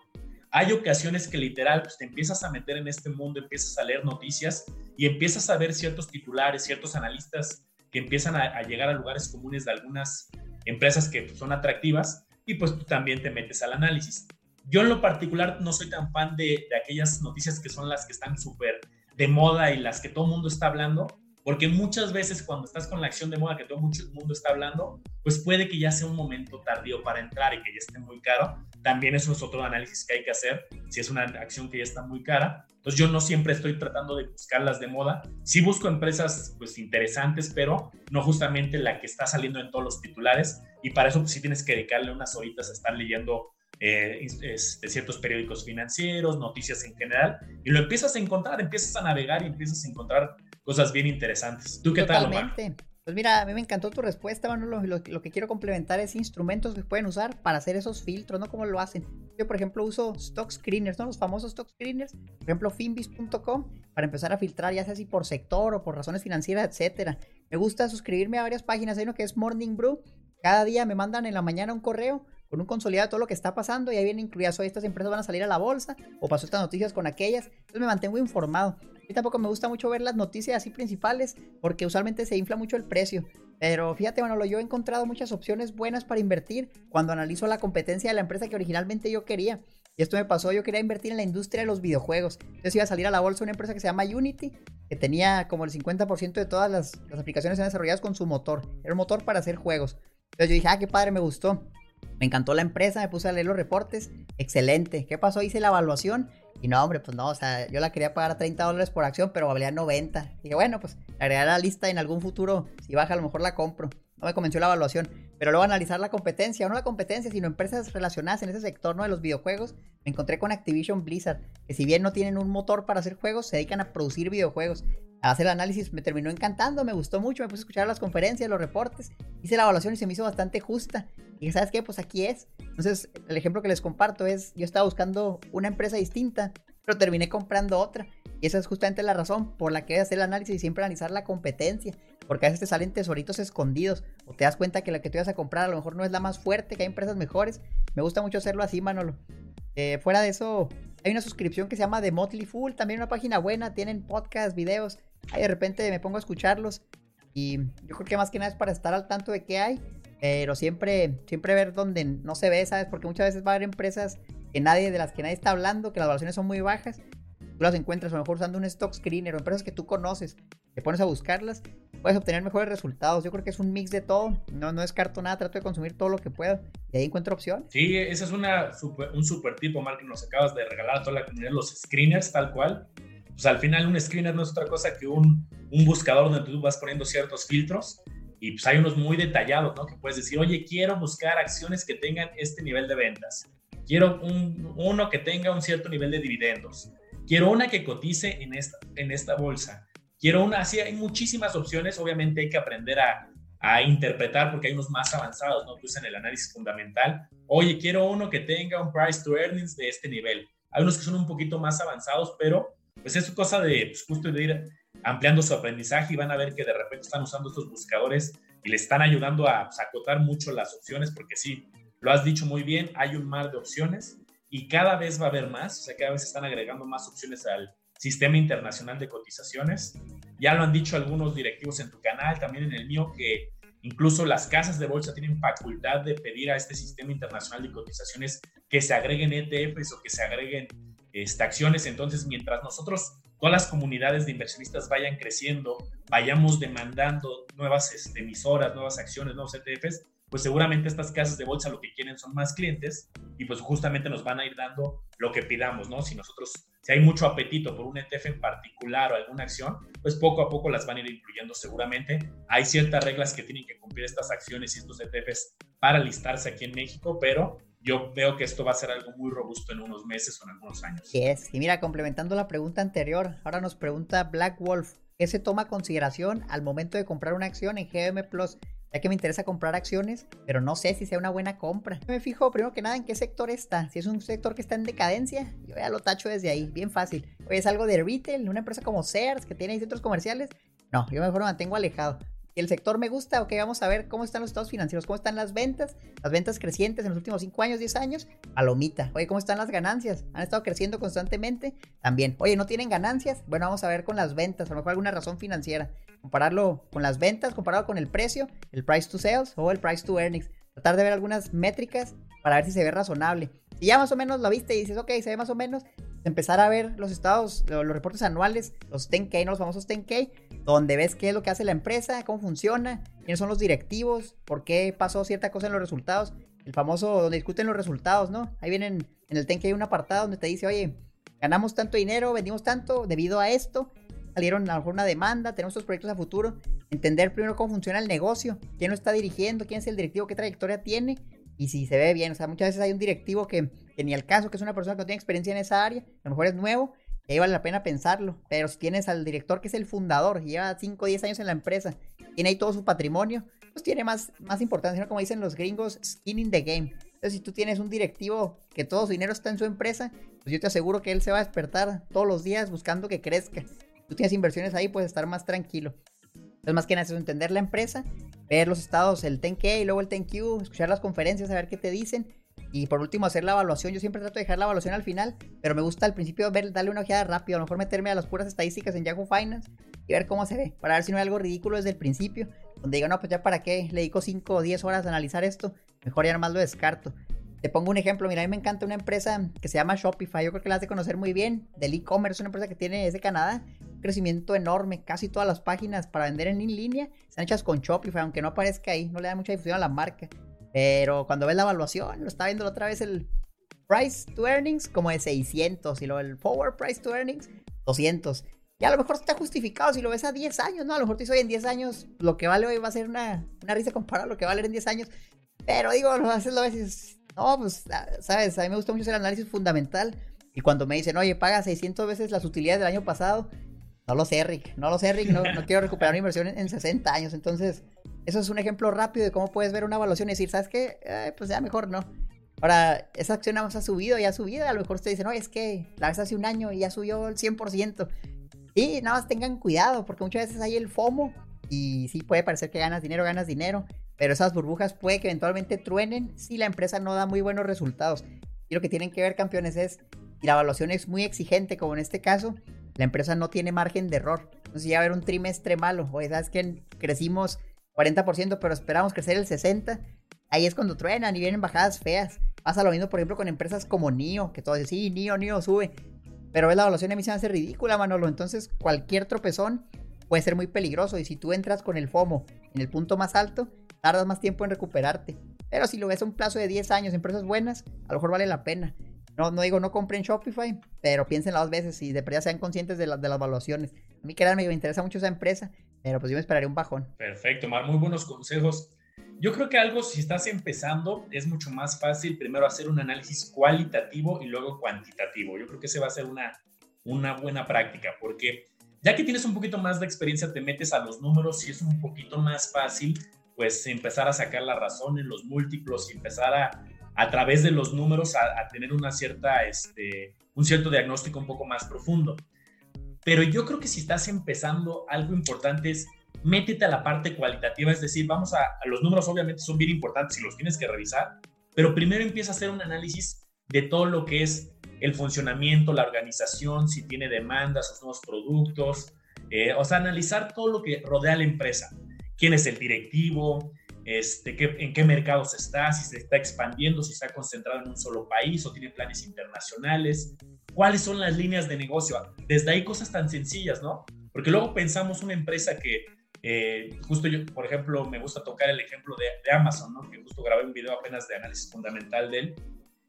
Hay ocasiones que literal pues, te empiezas a meter en este mundo, empiezas a leer noticias y empiezas a ver ciertos titulares, ciertos analistas que empiezan a, llegar a lugares comunes de algunas empresas que son atractivas y pues tú también te metes al análisis. Yo en lo particular no soy tan fan de, de aquellas noticias que son las que están súper de moda y las que todo el mundo está hablando, porque muchas veces cuando estás con la acción de moda que todo el mundo está hablando, pues puede que ya sea un momento tardío para entrar y que ya esté muy caro. También eso es otro análisis que hay que hacer, si es una acción que ya está muy cara. Entonces yo no siempre estoy tratando de buscarlas de moda. Sí busco empresas pues interesantes, pero no justamente la que está saliendo en todos los titulares. Y para eso pues sí tienes que dedicarle unas horitas a estar leyendo eh, este, ciertos periódicos financieros, noticias en general, y lo empiezas a encontrar, empiezas a navegar y empiezas a encontrar cosas bien interesantes. ¿Tú qué Totalmente. tal, Pues mira, a mí me encantó tu respuesta, Manolo. Lo, que quiero complementar es instrumentos que pueden usar para hacer esos filtros, ¿no? Como lo hacen. Yo, por ejemplo, uso stock screeners, ¿no? Los famosos stock screeners. Por ejemplo, finbis.com, para empezar a filtrar, ya sea así por sector o por razones financieras, etcétera. Me gusta suscribirme a varias páginas. Hay uno que es Morning Brew. Cada día me mandan en la mañana un correo con un consolidado de todo lo que está pasando y ahí viene incluidas hoy estas empresas van a salir a la bolsa o pasó estas noticias con aquellas. Entonces me mantengo informado. Y tampoco me gusta mucho ver las noticias así principales porque usualmente se infla mucho el precio. Pero fíjate, bueno, yo he encontrado muchas opciones buenas para invertir cuando analizo la competencia de la empresa que originalmente yo quería. Y esto me pasó, yo quería invertir en la industria de los videojuegos. Entonces iba a salir a la bolsa una empresa que se llama Unity, que tenía como el 50% de todas las aplicaciones desarrolladas con su motor. Era un motor para hacer juegos. Entonces yo dije, ah, qué padre, me gustó. Me encantó la empresa, me puse a leer los reportes. Excelente. ¿Qué pasó? Hice la evaluación. Y no, hombre, pues no, o sea, yo la quería pagar a 30 dólares por acción, pero valía 90. Y dije, bueno, pues agregar la lista en algún futuro, si baja, a lo mejor la compro. No me convenció la evaluación. Pero luego analizar la competencia, no la competencia, sino empresas relacionadas en ese sector, ¿no? De los videojuegos. Me encontré con Activision Blizzard, que si bien no tienen un motor para hacer juegos, se dedican a producir videojuegos. Hacer el análisis me terminó encantando, me gustó mucho, me puse a escuchar las conferencias, los reportes, hice la evaluación y se me hizo bastante justa. Y ¿sabes qué? Pues aquí es. Entonces, el ejemplo que les comparto es, yo estaba buscando una empresa distinta, pero terminé comprando otra. Y esa es justamente la razón por la que hacer el análisis y siempre analizar la competencia. Porque a veces te salen tesoritos escondidos o te das cuenta que la que tú ibas a comprar a lo mejor no es la más fuerte, que hay empresas mejores. Me gusta mucho hacerlo así, Manolo. Eh, fuera de eso, hay una suscripción que se llama The Motley Fool, también una página buena, tienen podcasts, videos. Ahí de repente me pongo a escucharlos. Y yo creo que más que nada es para estar al tanto de qué hay pero siempre, siempre ver donde no se ve, ¿sabes? Porque muchas veces va a haber empresas que nadie, de las que nadie está hablando, que las valoraciones son muy bajas. Tú las encuentras a lo mejor usando un stock screener o empresas que tú conoces, te pones a buscarlas, puedes obtener mejores resultados. Yo creo que es un mix de todo. No, no descarto nada, trato de consumir todo lo que pueda y ahí encuentro opciones. Sí, ese es una un super tipo, Mark, que nos acabas de regalar a toda la comunidad, los screeners, tal cual. Pues al final un screener no es otra cosa que un, un buscador donde tú vas poniendo ciertos filtros y pues hay unos muy detallados, ¿no? Que puedes decir, oye, quiero buscar acciones que tengan este nivel de ventas. quiero un, uno que tenga un cierto nivel de dividendos, quiero una que cotice en esta, en esta bolsa, quiero una, así hay muchísimas opciones, obviamente hay que aprender a, a interpretar porque hay unos más avanzados, ¿no? Que usan el análisis fundamental. Oye, quiero uno que tenga un price to earnings de este nivel. Hay unos que son un poquito más avanzados, pero pues es cosa de pues, justo de ir ampliando su aprendizaje y van a ver que de repente están usando estos buscadores y le están ayudando a pues, acotar mucho las opciones, porque sí, lo has dicho muy bien, hay un mar de opciones y cada vez va a haber más, o sea, cada vez están agregando más opciones al sistema internacional de cotizaciones. Ya lo han dicho algunos directivos en tu canal, también en el mío, que incluso las casas de bolsa tienen facultad de pedir a este sistema internacional de cotizaciones que se agreguen ETFs o que se agreguen este, acciones. Entonces, mientras nosotros todas las comunidades de inversionistas vayan creciendo, vayamos demandando nuevas este, emisoras, nuevas acciones, nuevos ETFs, pues seguramente estas casas de bolsa lo que quieren son más clientes y pues justamente nos van a ir dando lo que pidamos, ¿no? Si nosotros, si hay mucho apetito por un ETF en particular o alguna acción, pues poco a poco las van a ir incluyendo seguramente. Hay ciertas reglas que tienen que cumplir estas acciones y estos ETFs para listarse aquí en México, pero yo veo que esto va a ser algo muy robusto en unos meses o en algunos años. Sí es. Y mira, complementando la pregunta anterior, ahora nos pregunta Black Wolf, ¿qué se toma consideración al momento de comprar una acción en GM Plus? Ya que me interesa comprar acciones, pero no sé si sea una buena compra. Me fijo primero que nada en qué sector está. Si es un sector que está en decadencia, yo ya lo tacho desde ahí, bien fácil. Oye, es algo de retail, una empresa como Sears que tiene centros comerciales. No, yo mejor me mantengo alejado el sector me gusta, ok, vamos a ver cómo están los estados financieros, cómo están las ventas, las ventas crecientes en los últimos 5 años, 10 años, palomita. Oye, ¿cómo están las ganancias? ¿Han estado creciendo constantemente? También. Oye, ¿no tienen ganancias? Bueno, vamos a ver con las ventas, a lo mejor alguna razón financiera. Compararlo con las ventas, comparado con el precio, el price to sales o el price to earnings. Tratar de ver algunas métricas para ver si se ve razonable. Y ya más o menos lo viste y dices, ok, se ve más o menos, empezar a ver los estados, los, reportes anuales, los 10K, ¿no? los famosos 10K, donde ves qué es lo que hace la empresa, cómo funciona, quiénes son los directivos, por qué pasó cierta cosa en los resultados. El famoso donde discuten los resultados, ¿no? Ahí vienen en el 10K un apartado donde te dice, oye, ganamos tanto dinero, vendimos tanto debido a esto, salieron a lo mejor una demanda, tenemos estos proyectos a futuro. Entender primero cómo funciona el negocio, quién lo está dirigiendo, quién es el directivo, qué trayectoria tiene y si se ve bien. O sea, muchas veces hay un directivo que, que ni al caso, que es una persona que no tiene experiencia en esa área, a lo mejor es nuevo, y ahí vale la pena pensarlo. Pero si tienes al director que es el fundador, lleva 5 o 10 años en la empresa, tiene ahí todo su patrimonio, pues tiene más, más importancia, como dicen los gringos, skin in the game. Entonces, si tú tienes un directivo que todo su dinero está en su empresa, pues yo te aseguro que él se va a despertar todos los días buscando que crezca. Tú tienes inversiones ahí, puedes estar más tranquilo. Entonces, más que nada, es entender la empresa ver los estados, el 10K y luego el 10Q, escuchar las conferencias, a ver qué te dicen. Y por último, hacer la evaluación. Yo siempre trato de dejar la evaluación al final, pero me gusta al principio ver, darle una ojeada rápido. A lo mejor meterme a las puras estadísticas en Yahoo Finance y ver cómo se ve, para ver si no hay algo ridículo desde el principio. Donde digo, no, pues ya para qué, le dedico 5 o 10 horas a analizar esto, mejor ya nomás lo descarto. Te pongo un ejemplo, mira, a mí me encanta una empresa que se llama Shopify, yo creo que la has de conocer muy bien, del e-commerce, una empresa que tiene, es de Canadá, un crecimiento enorme, casi todas las páginas para vender en línea están hechas con Shopify, aunque no aparezca ahí, no le da mucha difusión a la marca, pero cuando ves la evaluación, lo está viendo otra vez el price to earnings como de 600 y luego el forward price to earnings 200. Y a lo mejor está justificado si lo ves a 10 años, ¿no? A lo mejor te dice, oye, en 10 años lo que vale hoy va a ser una, una risa comparada a lo que va a valer en 10 años. Pero digo, a veces lo ves no, pues, ah, sabes, a mí me gusta mucho el análisis fundamental. Y cuando me dicen, oye, paga 600 veces las utilidades del año pasado, no lo sé, Rick, no lo sé, Rick, no, no quiero recuperar mi inversión en, 60 años. Entonces, eso es un ejemplo rápido de cómo puedes ver una evaluación y decir, ¿sabes qué? pues ya mejor no. Ahora, esa acción nada más ha subido y ha subido. A lo mejor ustedes dicen, no, es que la vez hace un año y ya subió el 100%. Y nada más tengan cuidado, porque muchas veces hay el FOMO y sí puede parecer que ganas dinero, ganas dinero, pero esas burbujas puede que eventualmente truenen si la empresa no da muy buenos resultados. Y lo que tienen que ver, campeones, es si la evaluación es muy exigente, como en este caso, la empresa no tiene margen de error. Entonces, ya va a haber un trimestre malo, o sabes que crecimos 40%, pero esperamos crecer el 60%, ahí es cuando truenan y vienen bajadas feas. Pasa lo mismo, por ejemplo, con empresas como NIO, que todos dicen, sí, NIO, NIO sube. Pero la evaluación a mí se me hace ridícula, Manolo. Entonces, cualquier tropezón puede ser muy peligroso. Y si tú entras con el FOMO en el punto más alto, tardas más tiempo en recuperarte. Pero si lo ves a un plazo de 10 años, empresas buenas, a lo mejor vale la pena. No, no digo no compren Shopify, pero piensen las dos veces y de verdad sean conscientes de, de las evaluaciones. A mí, créanme, me interesa mucho esa empresa, pero pues yo me esperaría un bajón. Perfecto, Mar, muy buenos consejos. yo creo que algo, si estás empezando, es mucho más fácil primero hacer un análisis cualitativo y luego cuantitativo. Yo creo que ese va a ser una, una buena práctica, porque ya que tienes un poquito más de experiencia, te metes a los números y es un poquito más fácil, pues empezar a sacar la razón en los múltiplos y empezar a, a través de los números, a, tener una cierta, este, un cierto diagnóstico un poco más profundo. Pero yo creo que si estás empezando, algo importante es métete a la parte cualitativa, es decir, vamos a, los números obviamente son bien importantes y los tienes que revisar, pero primero empieza a hacer un análisis de todo lo que es el funcionamiento, la organización, si tiene demandas, sus nuevos productos, eh, o sea, analizar todo lo que rodea a la empresa. ¿Quién es el directivo? Este, qué, en qué mercados está, si se está expandiendo, si está concentrado en un solo país o tiene planes internacionales, cuáles son las líneas de negocio. Desde ahí cosas tan sencillas, ¿no? Porque luego pensamos una empresa que, eh, justo yo, por ejemplo, me gusta tocar el ejemplo de, de, Amazon, ¿no? Que justo grabé un video apenas de análisis fundamental de él.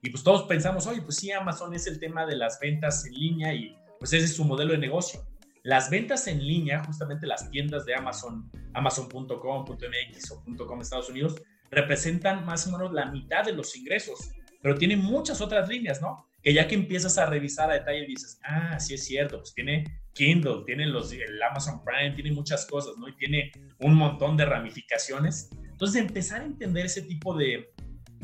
Y pues todos pensamos, oye, pues sí, Amazon es el tema de las ventas en línea y pues ese es su modelo de negocio. Las ventas en línea, justamente las tiendas de Amazon, amazon.com.mx o .com Estados Unidos, representan más o menos la mitad de los ingresos, pero tiene muchas otras líneas, ¿no? Que ya que empiezas a revisar a detalle dices, ah, sí es cierto, pues tiene Kindle, tiene los, el Amazon Prime, tiene muchas cosas, ¿no? Y tiene un montón de ramificaciones. Entonces, empezar a entender ese tipo de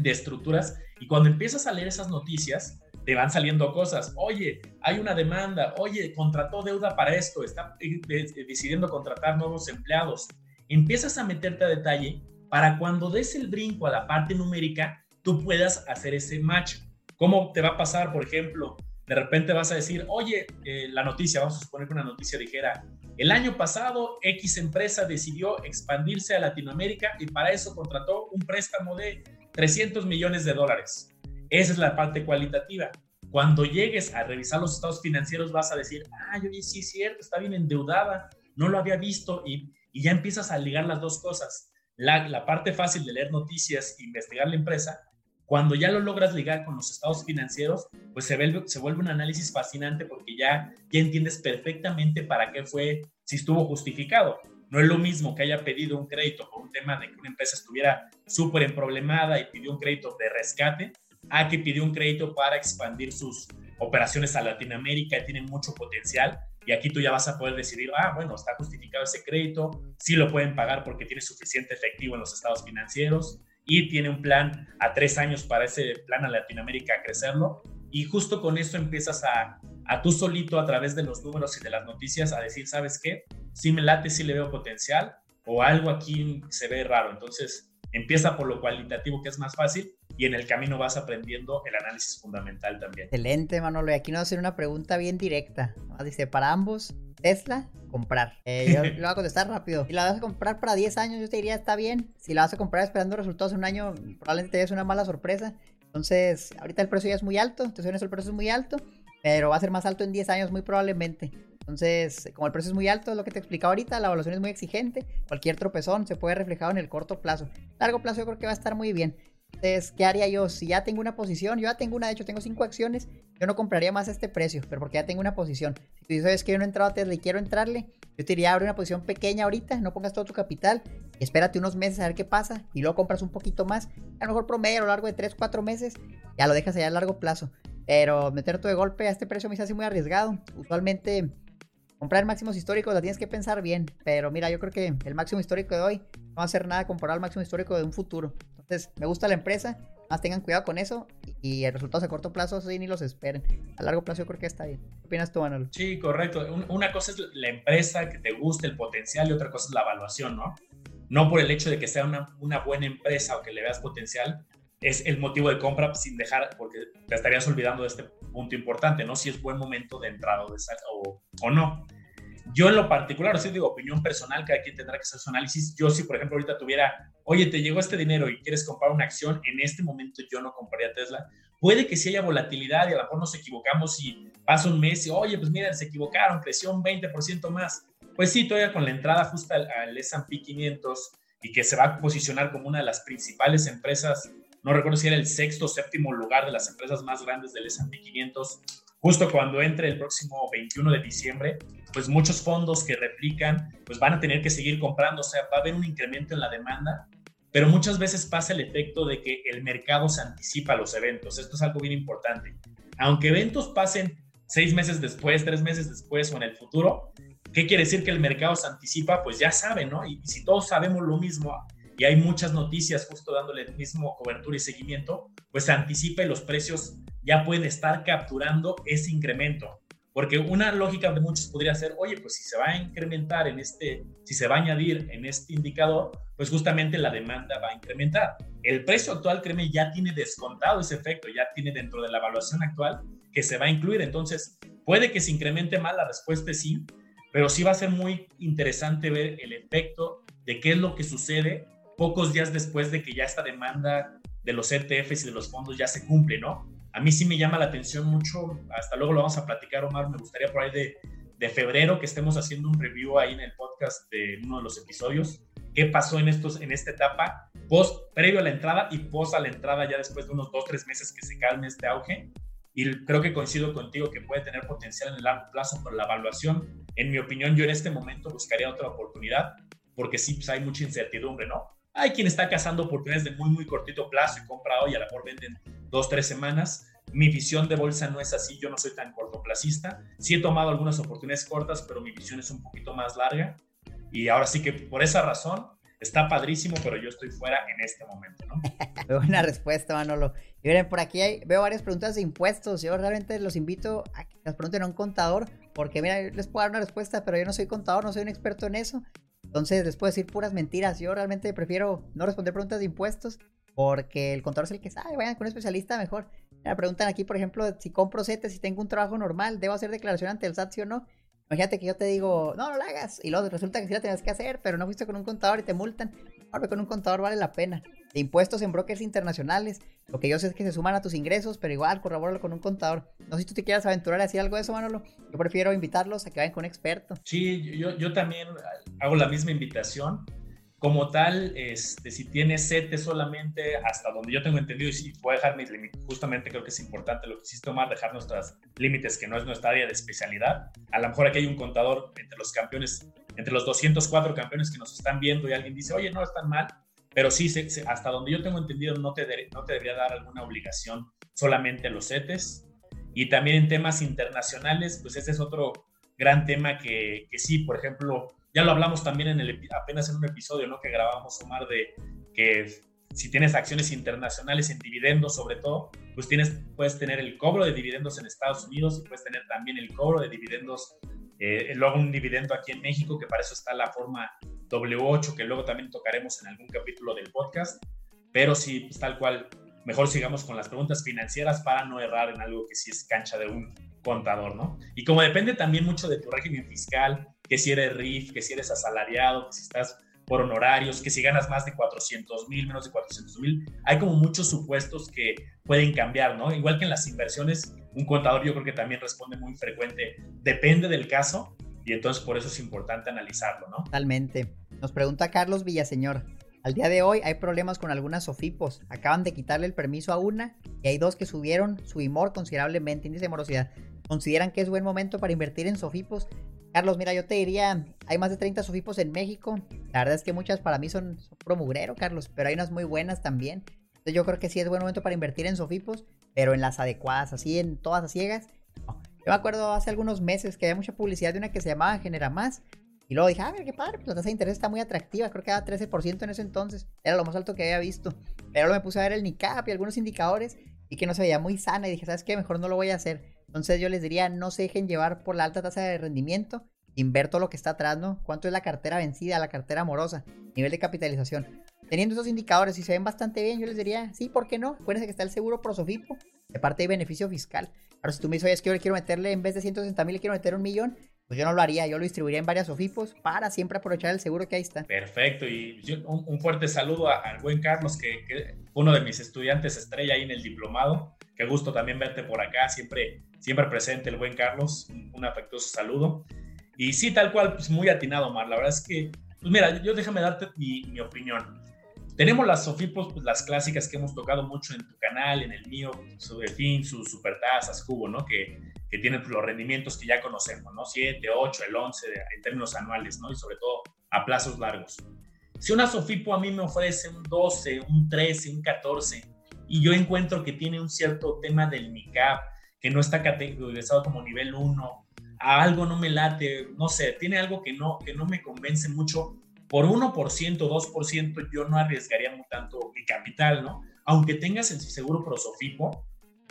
estructuras y cuando empiezas a leer esas noticias, te van saliendo cosas. Oye, hay una demanda. Oye, contrató deuda para esto. Está eh, eh, decidiendo contratar nuevos empleados. Empiezas a meterte a detalle para cuando des el brinco a la parte numérica, tú puedas hacer ese match. ¿Cómo te va a pasar, por ejemplo? De repente vas a decir, oye, eh, la noticia, vamos a suponer que una noticia dijera, el año pasado X empresa decidió expandirse a Latinoamérica y para eso contrató un préstamo de 300 millones de dólares. Esa es la parte cualitativa. Cuando llegues a revisar los estados financieros vas a decir, ah, yo sí es cierto, está bien endeudada, no lo había visto y, y ya empiezas a ligar las dos cosas. La, la parte fácil de leer noticias, investigar la empresa, cuando ya lo logras ligar con los estados financieros, pues se vuelve, se vuelve un análisis fascinante porque ya, ya entiendes perfectamente para qué fue, si estuvo justificado. No es lo mismo que haya pedido un crédito por un tema de que una empresa estuviera súper emproblemada y pidió un crédito de rescate, a que pidió un crédito para expandir sus operaciones a Latinoamérica tiene mucho potencial. Y aquí tú ya vas a poder decidir, ah, bueno, está justificado ese crédito, sí lo pueden pagar porque tiene suficiente efectivo en los estados financieros y tiene un plan a tres años para ese plan a Latinoamérica a crecerlo. Y justo con esto empiezas a, a tú solito a través de los números y de las noticias a decir, ¿sabes qué? Sí me late, sí le veo potencial o algo aquí se ve raro. Entonces empieza por lo cualitativo que es más fácil y en el camino vas aprendiendo el análisis fundamental también. Excelente, Manolo. Y aquí nos va a hacer una pregunta bien directa. Dice, para ambos, Tesla, comprar. Eh, yo lo voy a contestar rápido. Si la vas a comprar para 10 años, yo te diría, está bien. Si la vas a comprar esperando resultados en un año, probablemente te des una mala sorpresa. Entonces, ahorita el precio ya es muy alto. Entonces, el precio es muy alto. Pero va a ser más alto en 10 años, muy probablemente. Entonces, como el precio es muy alto, es lo que te explicaba ahorita, la evaluación es muy exigente. Cualquier tropezón se puede reflejar en el corto plazo. Largo plazo, yo creo que va a estar muy bien. Entonces, ¿qué haría yo? Si ya tengo una posición, yo ya tengo una, de hecho tengo cinco acciones, yo no compraría más a este precio, pero porque ya tengo una posición. Si tú sabes que yo no he entrado a Tesla y quiero entrarle, yo te diría, abre una posición pequeña ahorita, no pongas todo tu capital, espérate unos meses a ver qué pasa, y luego compras un poquito más, a lo mejor promedio a lo largo de 3, 4 meses, ya lo dejas allá a largo plazo. Pero meter todo de golpe a este precio me hace muy arriesgado. Usualmente comprar máximos históricos la tienes que pensar bien, pero mira, yo creo que el máximo histórico de hoy no va a ser nada comparado al máximo histórico de un futuro. Entonces, me gusta la empresa, más tengan cuidado con eso y, el resultados a corto plazo sí ni los esperen. A largo plazo yo creo que está bien. ¿Qué opinas tú, Manolo? Sí, correcto. una cosa es la empresa que te guste, el potencial y otra cosa es la evaluación, ¿no? No por el hecho de que sea una, una buena empresa o que le veas potencial, es el motivo de compra sin dejar, porque te estarías olvidando de este punto importante, ¿no? Si es buen momento de entrada o, de o, o no. Yo en lo particular, así digo, opinión personal, cada quien tendrá que hacer su análisis. Yo si, por ejemplo, ahorita tuviera, oye, te llegó este dinero y quieres comprar una acción, en este momento yo no compraría Tesla. Puede que sí haya volatilidad y a lo mejor nos equivocamos y pasa un mes y, oye, pues mira, se equivocaron, creció un 20% más. Pues sí, todavía con la entrada justa al, al S&P 500 y que se va a posicionar como una de las principales empresas, no recuerdo si era el sexto o séptimo lugar de las empresas más grandes del S&P 500, justo cuando entre el próximo 21 de diciembre, pues muchos fondos que replican, pues van a tener que seguir comprando, o sea, va a haber un incremento en la demanda pero muchas veces pasa el efecto de que el mercado se anticipa a los eventos. Esto es algo bien importante. Aunque eventos pasen seis meses después, tres meses después o en el futuro, ¿qué quiere decir que el mercado se anticipa? Pues ya saben, ¿no? Y, si todos sabemos lo mismo y hay muchas noticias justo dándole el mismo cobertura y seguimiento, pues se anticipa y los precios ya pueden estar capturando ese incremento. Porque una lógica de muchos podría ser, oye, pues si se va a incrementar en este, si se va a añadir en este indicador, pues justamente la demanda va a incrementar. El precio actual, créeme, ya tiene descontado ese efecto, ya tiene dentro de la evaluación actual que se va a incluir. Entonces, puede que se incremente más, la respuesta es sí, pero sí va a ser muy interesante ver el efecto de qué es lo que sucede pocos días después de que ya esta demanda de los ETFs y de los fondos ya se cumple, ¿no? a mí sí me llama la atención mucho, hasta luego lo vamos a platicar, Omar, me gustaría por ahí de, de febrero que estemos haciendo un review ahí en el podcast de uno de los episodios, qué pasó en, estos, en esta etapa, post, previo a la entrada y post a la entrada ya después de unos dos, tres meses que se calme este auge. Y creo que coincido contigo que puede tener potencial en el largo plazo por la evaluación. En mi opinión, yo en este momento buscaría otra oportunidad, porque sí, pues hay mucha incertidumbre, ¿no? Hay quien está cazando oportunidades de muy, muy cortito plazo y compra hoy, a lo mejor venden dos, tres semanas. Mi visión de bolsa no es así, yo no soy tan cortoplacista. Sí he tomado algunas oportunidades cortas, pero mi visión es un poquito más larga. Y ahora sí que por esa razón está padrísimo, pero yo estoy fuera en este momento, ¿no? Buena respuesta, Manolo. Y miren, por aquí hay, veo varias preguntas de impuestos. Yo realmente los invito a que las pregunten a un contador, porque mira, les puedo dar una respuesta, pero yo no soy contador, no soy un experto en eso. Entonces les puedo decir puras mentiras. Yo realmente prefiero no responder preguntas de impuestos porque el contador es el que sabe, vayan con un especialista mejor. Me preguntan aquí, por ejemplo, si compro CETES, si tengo un trabajo normal, ¿debo hacer declaración ante el SAT, sí o no? Imagínate que yo te digo, no, no lo hagas, y luego resulta que sí la tienes que hacer, pero no fuiste con un contador y te multan. Ahora con un contador vale la pena. De impuestos en brokers internacionales, lo que yo sé es que se suman a tus ingresos, pero igual, corrobóralo con un contador. No sé si tú te quieras aventurar a decir algo de eso, Manolo. Yo prefiero invitarlos a que vayan con un experto. Sí, yo, yo también hago la misma invitación como tal, este, si tienes CETE solamente hasta donde yo tengo entendido, y si puedo dejar mis límites, justamente creo que es importante lo que hiciste Omar, dejar nuestros límites, que no es nuestra área de especialidad. A lo mejor aquí hay un contador entre los campeones, entre los 204 campeones que nos están viendo y alguien dice, oye, no están mal, pero sí, hasta donde yo tengo entendido, no te, no te debería dar alguna obligación solamente los CETES. Y también en temas internacionales, pues ese es otro gran tema que, que sí, por ejemplo, ya lo hablamos también en el, apenas en un episodio ¿no? que grabamos, Omar, de que si tienes acciones internacionales en dividendos sobre todo, pues tienes, puedes tener el cobro de dividendos en Estados Unidos y puedes tener también el cobro de dividendos, eh, luego un dividendo aquí en México, que para eso está la forma W8, que luego también tocaremos en algún capítulo del podcast. Pero sí, pues, tal cual, mejor sigamos con las preguntas financieras para no errar en algo que sí es cancha de un contador, ¿no? Y como depende también mucho de tu régimen fiscal, que si eres RIF, que si eres asalariado, que si estás por honorarios, que si ganas más de 400 mil, menos de 400 mil, hay como muchos supuestos que pueden cambiar, ¿no? Igual que en las inversiones, un contador yo creo que también responde muy frecuente, depende del caso, y entonces por eso es importante analizarlo, ¿no? Totalmente. Nos pregunta Carlos Villaseñor. Al día de hoy hay problemas con algunas SOFIPOS. Acaban de quitarle el permiso a una y hay dos que subieron su IMOR considerablemente, índice de morosidad. ¿Consideran que es buen momento para invertir en SOFIPOS? Carlos, mira, yo te diría, hay más de 30 sofipos en México. La verdad es que muchas para mí son, son promugrero, Carlos, pero hay unas muy buenas también. Entonces yo creo que sí es buen momento para invertir en sofipos, pero en las adecuadas, así en todas las ciegas. Yo me acuerdo hace algunos meses que había mucha publicidad de una que se llamaba Genera Más. Y luego dije, ah, ver qué padre, pues la tasa de interés está muy atractiva, creo que era 13% en ese entonces, era lo más alto que había visto. Pero luego me puse a ver el NICAP y algunos indicadores y que no se veía muy sana y dije, ¿sabes qué? Mejor no lo voy a hacer. Entonces yo les diría, no se dejen llevar por la alta tasa de rendimiento, inverto lo que está atrás, ¿no? ¿Cuánto es la cartera vencida, la cartera amorosa, nivel de capitalización? Teniendo esos indicadores, si se ven bastante bien, yo les diría, sí, ¿por qué no? Acuérdense que está el seguro prosofipo, de parte de beneficio fiscal. Ahora, si tú me dices, oye, es que yo quiero meterle, en vez de 160 mil, le quiero meter un millón, pues yo no lo haría, yo lo distribuiría en varias SOFIPOS para siempre aprovechar el seguro que ahí está. Perfecto, y un, fuerte saludo al buen Carlos, que, que, uno de mis estudiantes estrella ahí en el diplomado. Qué gusto también verte por acá, siempre siempre presente el buen Carlos, un, afectuoso saludo. Y sí, tal cual, pues muy atinado, Mar. La verdad es que, pues mira, yo déjame darte mi, opinión. Tenemos las Sofipos, pues las clásicas que hemos tocado mucho en tu canal, en el mío, sobre fin, sus supertasas, cubo, ¿no? Que, que tienen los rendimientos que ya conocemos, ¿no? 7, 8, el 11 en términos anuales, ¿no? Y sobre todo a plazos largos. Si una Sofipo a mí me ofrece un 12, un 13, un 14, y yo encuentro que tiene un cierto tema del NICAP, que no está categorizado como nivel 1, a algo no me late, no sé, tiene algo que no, que no me convence mucho, por 1%, 2%, yo no arriesgaría muy tanto mi capital, ¿no? Aunque tengas el seguro pro Sofipo,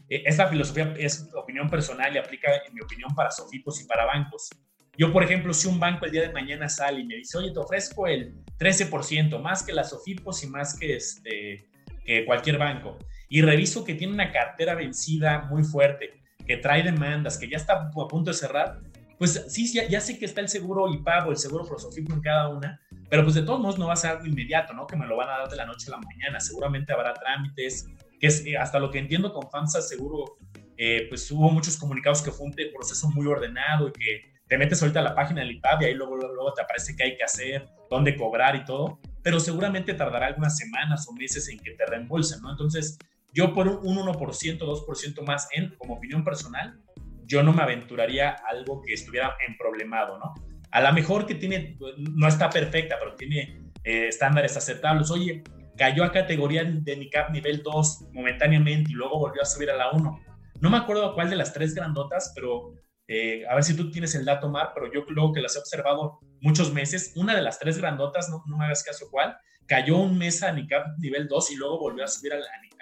eh, esta filosofía es opinión personal y aplica, en mi opinión, para Sofipos y para bancos. Yo, por ejemplo, si un banco el día de mañana sale y me dice, oye, te ofrezco el 13%, más que las Sofipos y más que, este, que cualquier banco, y reviso que tiene una cartera vencida muy fuerte, que trae demandas, que ya está a punto de cerrar, pues sí, ya, sé que está el seguro IPAB o el seguro Prosofipo en cada una, pero pues de todos modos no va a ser algo inmediato, ¿no? Que me lo van a dar de la noche a la mañana. Seguramente habrá trámites, que es, eh, hasta lo que entiendo con FAMSA seguro, eh, pues hubo muchos comunicados que fue un proceso muy ordenado y que te metes ahorita a la página del IPAB y ahí luego, luego te aparece qué hay que hacer, dónde cobrar y todo, pero seguramente tardará algunas semanas o meses en que te reembolsen, ¿no? Entonces, yo por un 1%, 2% más en, como opinión personal, yo no me aventuraría algo que estuviera en problemado, ¿no? A lo mejor que tiene, no está perfecta, pero tiene eh, estándares aceptables. Oye, cayó a categoría de NICAP nivel 2 momentáneamente y luego volvió a subir a la 1. No me acuerdo cuál de las tres grandotas, pero eh, a ver si tú tienes el dato, Mar, pero yo creo que las he observado muchos meses. Una de las tres grandotas, no, no me hagas caso cuál, cayó un mes a NICAP nivel 2 y luego volvió a subir a,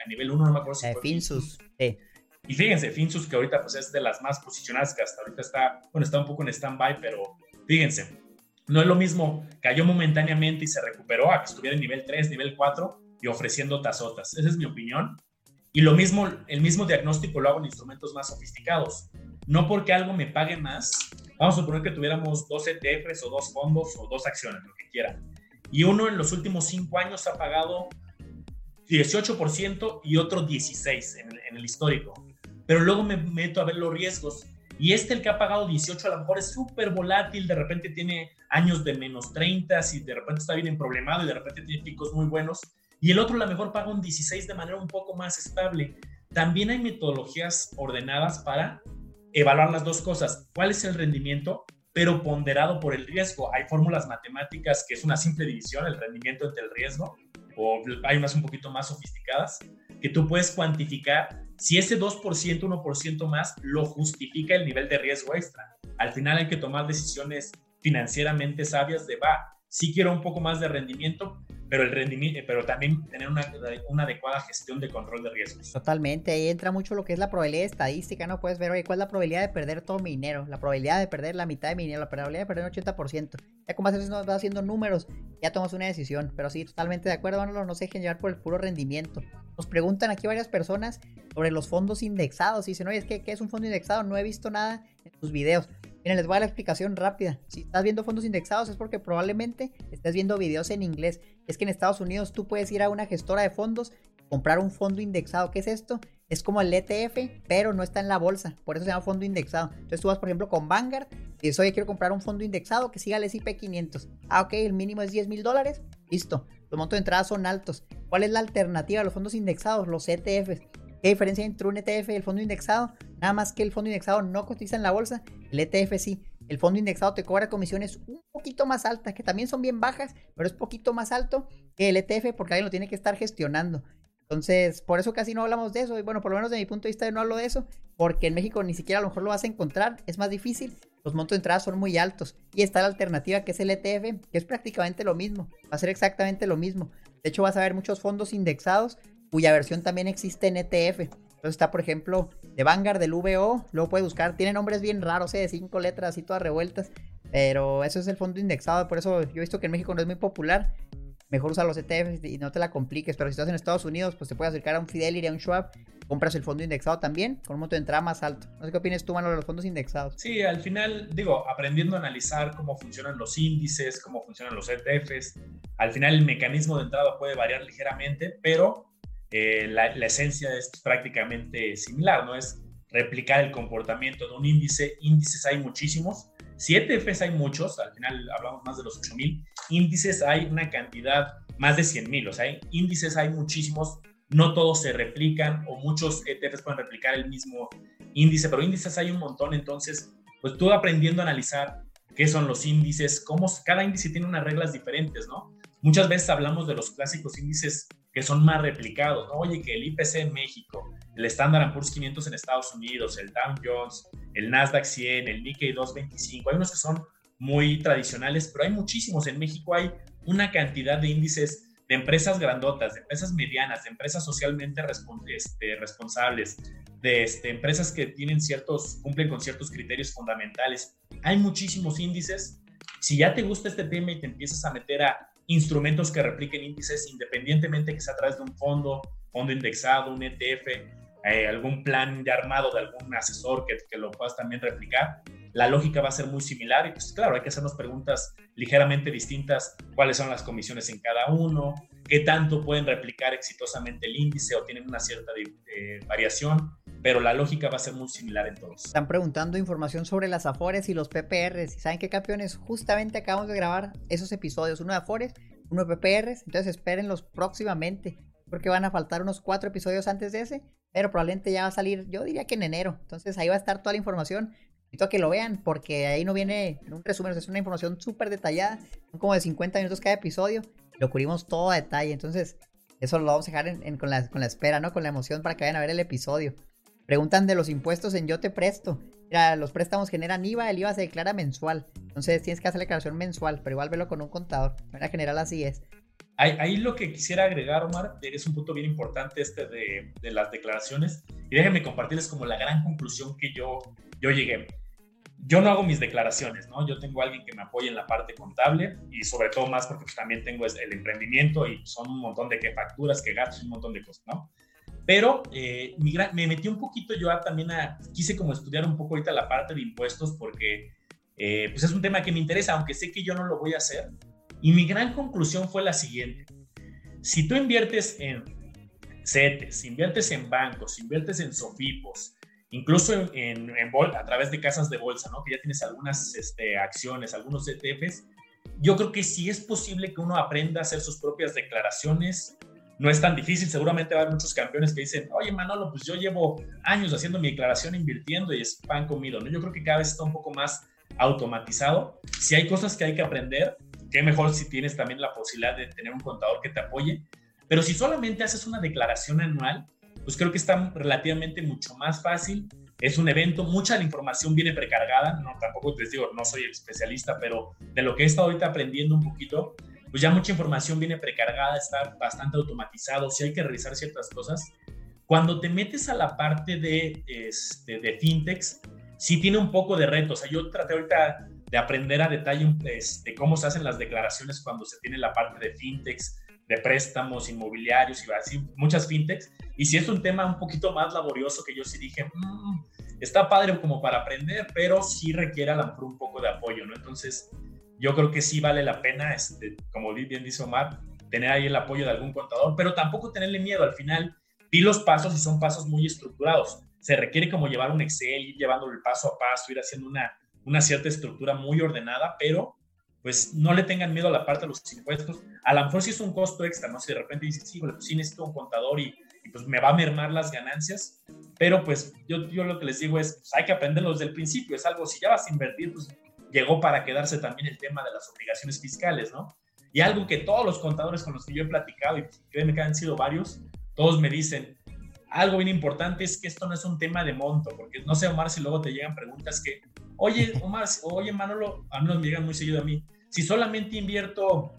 nivel 1, no me acuerdo si fue. Finsus, sí. Y fíjense, Finsus, que ahorita pues es de las más posicionadas, que hasta ahorita está, bueno, está un poco en stand-by, pero fíjense, no es lo mismo, cayó momentáneamente y se recuperó a que estuviera en nivel 3, nivel 4 y ofreciendo tazotas. Esa es mi opinión. Y lo mismo, el mismo diagnóstico lo hago en instrumentos más sofisticados. No porque algo me pague más, vamos a suponer que tuviéramos dos ETFs o dos fondos o dos acciones, lo que quieran. Y uno en los últimos cinco años ha pagado 18% y otro 16% en en el histórico pero luego me meto a ver los riesgos. Y este, el que ha pagado 18, a lo mejor es súper volátil, de repente tiene años de menos 30, si de repente está bien problemado y de repente tiene picos muy buenos. Y el otro, a lo mejor, paga un 16 de manera un poco más estable. También hay metodologías ordenadas para evaluar las dos cosas. ¿Cuál es el rendimiento? Pero ponderado por el riesgo. Hay fórmulas matemáticas que es una simple división, el rendimiento entre el riesgo, o hay unas un poquito más sofisticadas, que tú puedes cuantificar si ese 2%, 1% más lo justifica el nivel de riesgo extra. Al final hay que tomar decisiones financieramente sabias de, va, sí quiero un poco más de rendimiento, pero, el rendimiento, pero también tener una, una, adecuada gestión de control de riesgos. Totalmente, ahí entra mucho lo que es la probabilidad estadística, ¿no? Puedes ver, oye, ¿cuál es la probabilidad de perder todo mi dinero? La probabilidad de perder la mitad de mi dinero, la probabilidad de perder un 80%. Ya como haces vas haciendo números, ya tomas una decisión, pero sí, totalmente de acuerdo, no, no se dejen llevar por el puro rendimiento. Nos preguntan aquí varias personas sobre los fondos indexados y dicen, oye, es ¿qué es un fondo indexado? No he visto nada en tus videos. Miren, les voy a dar la explicación rápida. Si estás viendo fondos indexados es porque probablemente estás viendo videos en inglés. Es que en Estados Unidos tú puedes ir a una gestora de fondos, comprar un fondo indexado. ¿Qué es esto? Es como el ETF, pero no está en la bolsa. Por eso se llama fondo indexado. Entonces tú vas, por ejemplo, con Vanguard y dices, oye, quiero comprar un fondo indexado que siga el S&P 500. Ah, ok, el mínimo es 10 mil dólares. Listo. Los montos de entrada son altos. ¿Cuál es la alternativa a los fondos indexados? Los ETFs. ¿Qué diferencia entre un ETF y el fondo indexado? Nada más que el fondo indexado no cotiza en la bolsa, el ETF sí. El fondo indexado te cobra comisiones un poquito más altas, que también son bien bajas, pero es poquito más alto que el ETF porque alguien lo tiene que estar gestionando. Entonces, por eso casi no hablamos de eso. Y bueno, por lo menos de mi punto de vista, no hablo de eso, porque en México ni siquiera a lo mejor lo vas a encontrar, es más difícil. Los montos de entrada son muy altos. Y está la alternativa que es el ETF, que es prácticamente lo mismo. Va a ser exactamente lo mismo. De hecho, vas a ver muchos fondos indexados cuya versión también existe en ETF. Entonces está, por ejemplo, de Vanguard, del VO, luego puedes buscar, tiene nombres bien raros, ¿eh? de cinco letras y todas revueltas, pero eso es el fondo indexado, por eso yo he visto que en México no es muy popular. Mejor usa los ETFs y no te la compliques, pero si estás en Estados Unidos, pues te puedes acercar a un Fidelity, a un Schwab, compras el fondo indexado también, con un monto de entrada más alto. No sé qué opinas tú, Mano, de los fondos indexados. Sí, al final, digo, aprendiendo a analizar cómo funcionan los índices, cómo funcionan los ETFs, al final el mecanismo de entrada puede variar ligeramente, pero la, esencia es prácticamente similar, ¿no? Es replicar el comportamiento de un índice. Índices hay muchísimos. Si ETFs hay muchos, al final hablamos más de los 8000. Índices hay una cantidad más de 100.000. O sea, índices hay muchísimos. No todos se replican o muchos ETFs pueden replicar el mismo índice, pero índices hay un montón. Entonces, pues tú aprendiendo a analizar qué son los índices, cómo cada índice tiene unas reglas diferentes, ¿no? muchas veces hablamos de los clásicos índices que son más replicados, ¿no? Oye, que el IPC en México, el Standard Poor's 500 en Estados Unidos, el Dow Jones, el Nasdaq 100, el Nikkei 225, hay unos que son muy tradicionales, pero hay muchísimos. En México hay una cantidad de índices de empresas grandotas, de empresas medianas, de empresas socialmente este, responsables, de este, empresas que tienen ciertos, cumplen con ciertos criterios fundamentales. Hay muchísimos índices. Si ya te gusta este tema y te empiezas a meter a instrumentos que repliquen índices, independientemente que sea a través de un fondo, fondo indexado, un ETF, eh, algún plan de armado de algún asesor que, que lo puedas también replicar, la lógica va a ser muy similar y pues claro, hay que hacernos preguntas ligeramente distintas, cuáles son las comisiones en cada uno, qué tanto pueden replicar exitosamente el índice o tienen una cierta eh, variación, pero la lógica va a ser muy similar en todos. Están preguntando información sobre las Afores y los PPRs. ¿Y saben qué campeones? Justamente acabamos de grabar esos episodios, uno de Afores, uno de PPRs, entonces espérenlos próximamente, porque van a faltar unos cuatro episodios antes de ese, pero probablemente ya va a salir, yo diría que en enero. Entonces ahí va a estar toda la información. A que lo vean, porque ahí no viene un resumen, es una información súper detallada, son como de 50 minutos cada episodio, lo cubrimos todo a detalle, entonces eso lo vamos a dejar con, la, con la espera, ¿no? Con la emoción para que vayan a ver el episodio. Preguntan de los impuestos en Yo Te Presto. Mira, los préstamos generan IVA, el IVA se declara mensual. Entonces tienes que hacer la declaración mensual, pero igual velo con un contador. De manera general así es. Ahí, lo que quisiera agregar, Omar, es un punto bien importante este de, de, las declaraciones. Y déjenme compartirles como la gran conclusión que yo, yo llegué yo no hago mis declaraciones, ¿no? Yo tengo a alguien que me apoye en la parte contable y sobre todo más porque pues, también tengo el emprendimiento y son un montón de que facturas, que gastos, un montón de cosas, ¿no? Pero eh, me metí un poquito yo también a, quise como estudiar un poco ahorita la parte de impuestos porque eh, pues es un tema que me interesa, aunque sé que yo no lo voy a hacer. Y mi gran conclusión fue la siguiente. Si tú inviertes en CETES, inviertes en bancos, inviertes en SOFIPOS, incluso en, en, a través de casas de bolsa, ¿no? Que ya tienes algunas este, acciones, algunos ETFs. Yo creo que sí es posible que uno aprenda a hacer sus propias declaraciones. No es tan difícil, seguramente va a haber muchos campeones que dicen, oye Manolo, pues yo llevo años haciendo mi declaración invirtiendo y es pan comido, ¿no? Yo creo que cada vez está un poco más automatizado. Si hay cosas que hay que aprender, qué mejor si tienes también la posibilidad de tener un contador que te apoye. Pero si solamente haces una declaración anual, pues creo que está relativamente mucho más fácil. Es un evento, mucha de la información viene precargada, no, tampoco les digo, no soy especialista, pero de lo que he estado ahorita aprendiendo un poquito, pues ya mucha información viene precargada, está bastante automatizado, si hay que revisar ciertas cosas. Cuando te metes a la parte de, este, de fintechs, sí tiene un poco de reto. O sea, yo traté ahorita de aprender a detalle de este, cómo se hacen las declaraciones cuando se tiene la parte de fintechs, de préstamos inmobiliarios y así, muchas fintechs. Y si es un tema un poquito más laborioso que yo sí dije, mm, está padre como para aprender, pero sí requiere a lo mejor un poco de apoyo, ¿no? Entonces, yo creo que sí vale la pena, este, como bien dice Omar, tener ahí el apoyo de algún contador, pero tampoco tenerle miedo. Al final, vi los pasos y son pasos muy estructurados. Se requiere como llevar un Excel, ir llevándolo el paso a paso, ir haciendo una, una cierta estructura muy ordenada, pero pues no le tengan miedo a la parte de los impuestos. A lo mejor si es un costo extra, ¿no? Si de repente dices, sí, pues sí necesito un contador y, pues me va a mermar las ganancias, pero pues yo, yo lo que les digo es, pues hay que aprenderlo desde el principio, es algo, si ya vas a invertir, pues llegó para quedarse también el tema de las obligaciones fiscales, ¿no? Y algo que todos los contadores con los que yo he platicado, y créeme que han sido varios, todos me dicen, algo bien importante es que esto no es un tema de monto, porque no sé, Omar, si luego te llegan preguntas que, oye, Omar, oye, Manolo, a mí me llegan muy seguido a mí, si solamente invierto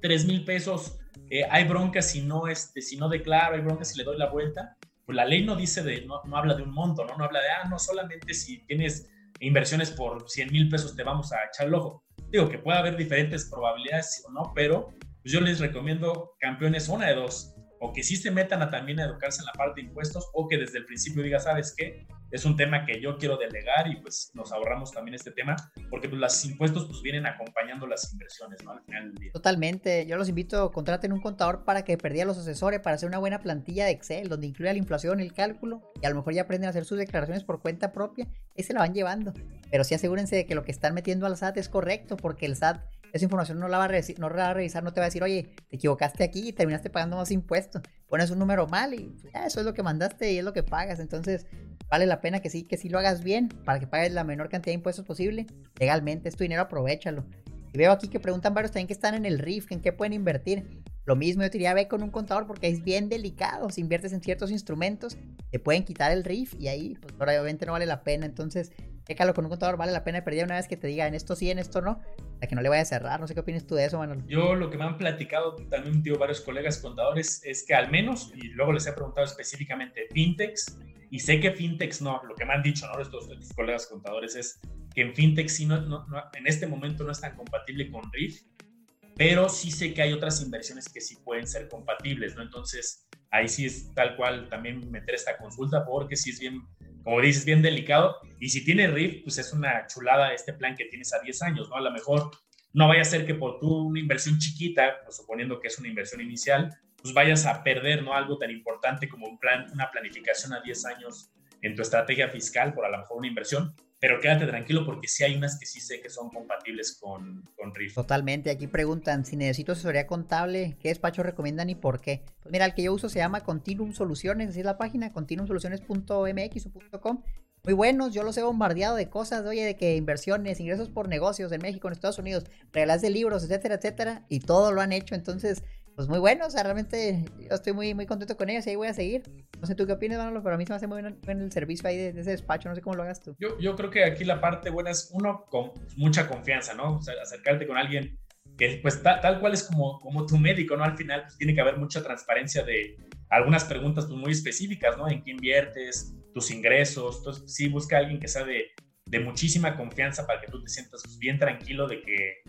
3 mil pesos, eh, hay broncas si no, este, si no declaro, hay broncas si le doy la vuelta. Pues la ley no dice de, no, no habla de un monto, ¿no? No habla de, ah, no, solamente si tienes inversiones por 100 mil pesos te vamos a echar el ojo. Digo que puede haber diferentes probabilidades o no, pero pues yo les recomiendo campeones una de dos o que sí se metan a también a educarse en la parte de impuestos o que desde el principio diga, ¿sabes qué? Es un tema que yo quiero delegar y pues nos ahorramos también este tema porque pues los impuestos pues vienen acompañando las inversiones, ¿no? Al final del día. Totalmente. Yo los invito, contraten un contador para que perdía los asesores para hacer una buena plantilla de Excel donde incluya la inflación, el cálculo y a lo mejor ya aprenden a hacer sus declaraciones por cuenta propia y se la van llevando. Pero sí asegúrense de que lo que están metiendo al SAT es correcto porque el SAT esa información no la, va a no la va a revisar, no te va a decir, oye, te equivocaste aquí y terminaste pagando más impuestos. Pones un número mal y eso es lo que mandaste y es lo que pagas. Entonces, vale la pena que sí, que sí lo hagas bien para que pagues la menor cantidad de impuestos posible. Legalmente, es tu dinero, aprovechalo. Y veo aquí que preguntan varios también que están en el RIF, en qué pueden invertir. Lo mismo yo te diría, ve con un contador porque es bien delicado. Si inviertes en ciertos instrumentos, te pueden quitar el RIF y ahí, pues obviamente no vale la pena. Entonces, Chécalo con un contador, vale la pena perder una vez que te diga en esto sí, en esto no, para que no le vaya a cerrar. No sé qué opinas tú de eso, Manuel. Yo lo que me han platicado también, tío, varios colegas contadores, es que al menos, y luego les he preguntado específicamente, fintechs, y sé que fintechs no, lo que me han dicho, ¿no? Estos, colegas contadores es que en fintechs sí, no, en este momento no es tan compatible con RIF, pero sí sé que hay otras inversiones que sí pueden ser compatibles, ¿no? Entonces, ahí sí es tal cual también meter esta consulta porque sí es bien como dices, bien delicado. Y si tiene RIF, pues es una chulada este plan que tienes a 10 años, ¿no? A lo mejor no vaya a ser que por tu una inversión chiquita, suponiendo que es una inversión inicial, pues vayas a perder, ¿no? Algo tan importante como un plan, una planificación a 10 años en tu estrategia fiscal por a lo mejor una inversión, pero quédate tranquilo porque sí hay unas que sí sé que son compatibles con, con RIF. Totalmente, aquí preguntan si necesito asesoría contable, ¿qué despacho recomiendan y por qué? Pues mira, el que yo uso se llama Continuum Soluciones, así es la página, continuumsoluciones.mx o .com. Muy buenos, yo los he bombardeado de cosas, oye, de que inversiones, ingresos por negocios en México, en Estados Unidos, regalas de libros, etcétera, etcétera, y todo lo han hecho, entonces pues muy bueno, o sea, realmente yo estoy muy, muy contento con ellos y ahí voy a seguir. No sé tú qué opinas, Manolo, pero a mí se me hace muy bueno el servicio ahí de, ese despacho, no sé cómo lo hagas tú. Yo, yo creo que aquí la parte buena es uno con mucha confianza, ¿no? O sea, acercarte con alguien que pues tal cual es como, como tu médico, ¿no? Al final pues, tiene que haber mucha transparencia de algunas preguntas pues, muy específicas, ¿no? En qué inviertes, tus ingresos, entonces sí busca a alguien que sea de, de muchísima confianza para que tú te sientas pues, bien tranquilo de que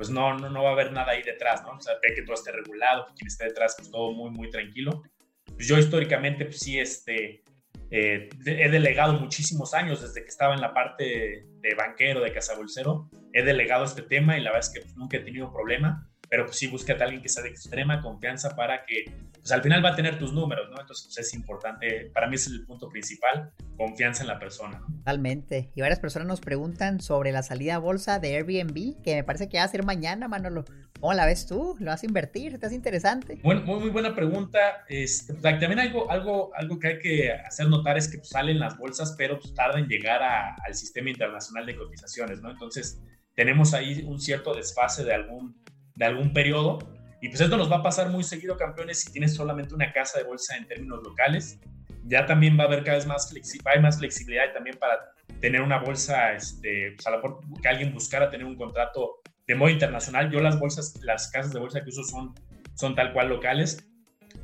pues no, no, va a haber nada ahí detrás, ¿no? O sea, que todo esté regulado, que quien esté detrás, pues todo muy, muy tranquilo. Pues yo históricamente, pues sí, este, eh, he delegado muchísimos años desde que estaba en la parte de, banquero, de cazabolsero, he delegado este tema y la verdad es que pues, nunca he tenido problema pero pues sí búscate a alguien que sea de extrema confianza para que, pues al final va a tener tus números, ¿no? Entonces pues, es importante, para mí es el punto principal, confianza en la persona. Totalmente. Y varias personas nos preguntan sobre la salida a bolsa de Airbnb, que me parece que va a ser mañana, Manolo. ¿Cómo la ves tú? ¿Lo vas a invertir? ¿Estás interesante? Bueno, muy, muy buena pregunta. Este, pues, también algo, algo, algo que hay que hacer notar es que pues, salen las bolsas, pero pues, tarda en llegar al sistema internacional de cotizaciones, ¿no? Entonces, tenemos ahí un cierto desfase de algún de algún periodo. Y pues esto nos va a pasar muy seguido, campeones, si tienes solamente una casa de bolsa en términos locales. Ya también va a haber cada vez más, hay más flexibilidad también para tener una bolsa, este, pues a lo que alguien buscara tener un contrato de modo internacional. Yo las bolsas, las casas de bolsa que uso son, son tal cual locales,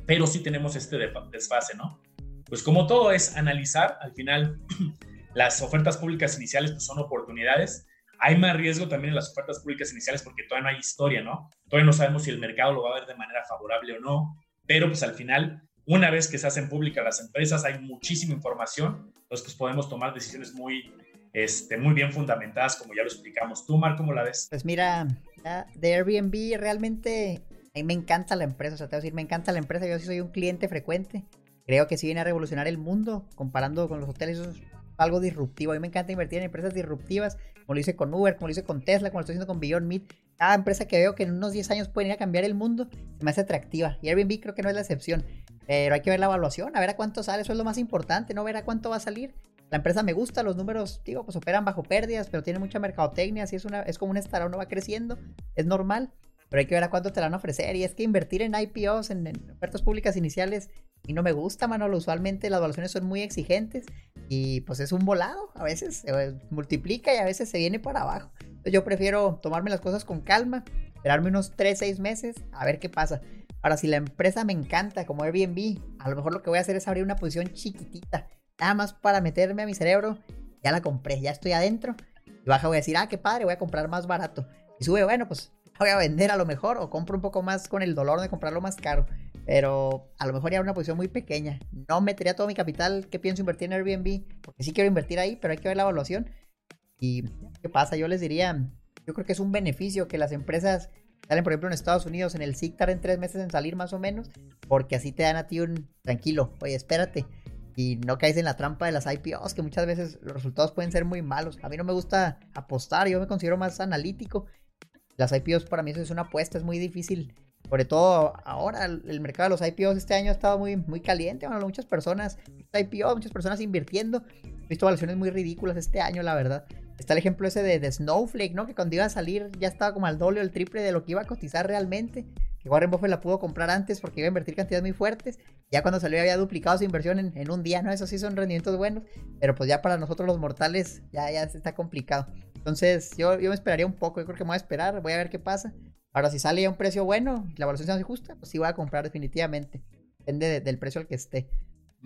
pero sí tenemos este desfase, ¿no? Pues como todo es analizar, al final las ofertas públicas iniciales pues son oportunidades hay más riesgo también en las ofertas públicas iniciales porque todavía no hay historia, ¿no? Todavía no sabemos si el mercado lo va a ver de manera favorable o no, pero pues al final, una vez que se hacen públicas las empresas, hay muchísima información, entonces pues podemos tomar decisiones muy, este, muy bien fundamentadas, como ya lo explicamos. ¿Tú, Mar, cómo la ves? Pues mira, de Airbnb realmente, a mí me encanta la empresa, o sea, te voy a decir, me encanta la empresa, yo sí soy un cliente frecuente. Creo que sí viene a revolucionar el mundo, comparando con los hoteles, algo disruptivo. A mí me encanta invertir en empresas disruptivas, como lo hice con Uber, como lo hice con Tesla, como lo estoy haciendo con Beyond Meat. Cada empresa que veo que en unos 10 años pueden ir a cambiar el mundo, se me hace atractiva. Y Airbnb creo que no es la excepción. Pero hay que ver la evaluación, a ver a cuánto sale, eso es lo más importante, no ver a cuánto va a salir. La empresa me gusta, los números, digo, pues operan bajo pérdidas, pero tiene mucha mercadotecnia, así es, una, es como una startup, no va creciendo, es normal pero hay que ver a cuánto te la van a ofrecer. Y es que invertir en IPOs, en, ofertas públicas iniciales, y no me gusta, Manolo. Usualmente las evaluaciones son muy exigentes y pues es un volado. A veces se multiplica y a veces se viene para abajo. Entonces yo prefiero tomarme las cosas con calma, esperarme unos 3, 6 meses a ver qué pasa. Ahora, si la empresa me encanta como Airbnb, a lo mejor lo que voy a hacer es abrir una posición chiquitita, nada más para meterme a mi cerebro. Ya la compré, ya estoy adentro. Y baja voy a decir, ah, qué padre, voy a comprar más barato. Y sube, bueno, pues voy a vender a lo mejor o compro un poco más con el dolor de comprarlo más caro. Pero a lo mejor ya una posición muy pequeña. No metería todo mi capital que pienso invertir en Airbnb, porque sí quiero invertir ahí, pero hay que ver la evaluación. Y qué pasa, yo les diría, yo creo que es un beneficio que las empresas salen, por ejemplo, en Estados Unidos, en el SIC en tres meses en salir más o menos, porque así te dan a ti un tranquilo, oye, espérate. Y no caes en la trampa de las IPOs, que muchas veces los resultados pueden ser muy malos. A mí no me gusta apostar, yo me considero más analítico las IPOs para mí eso es una apuesta, es muy difícil. Sobre todo ahora el mercado de los IPOs este año ha estado muy, muy caliente. Bueno, muchas personas, IPO, muchas personas invirtiendo. He visto valuaciones muy ridículas este año, la verdad. Está el ejemplo ese de, de, Snowflake, ¿no? Que cuando iba a salir ya estaba como al doble o el triple de lo que iba a cotizar realmente. Que Warren Buffett la pudo comprar antes porque iba a invertir cantidades muy fuertes. Ya cuando salió había duplicado su inversión en, un día, ¿no? Eso sí son rendimientos buenos. Pero pues ya para nosotros los mortales ya, ya está complicado. Entonces yo, yo me esperaría un poco. Yo creo que me voy a esperar. Voy a ver qué pasa. Ahora, si sale a un precio bueno, la evaluación se justa, pues sí voy a comprar definitivamente. Depende del precio al que esté.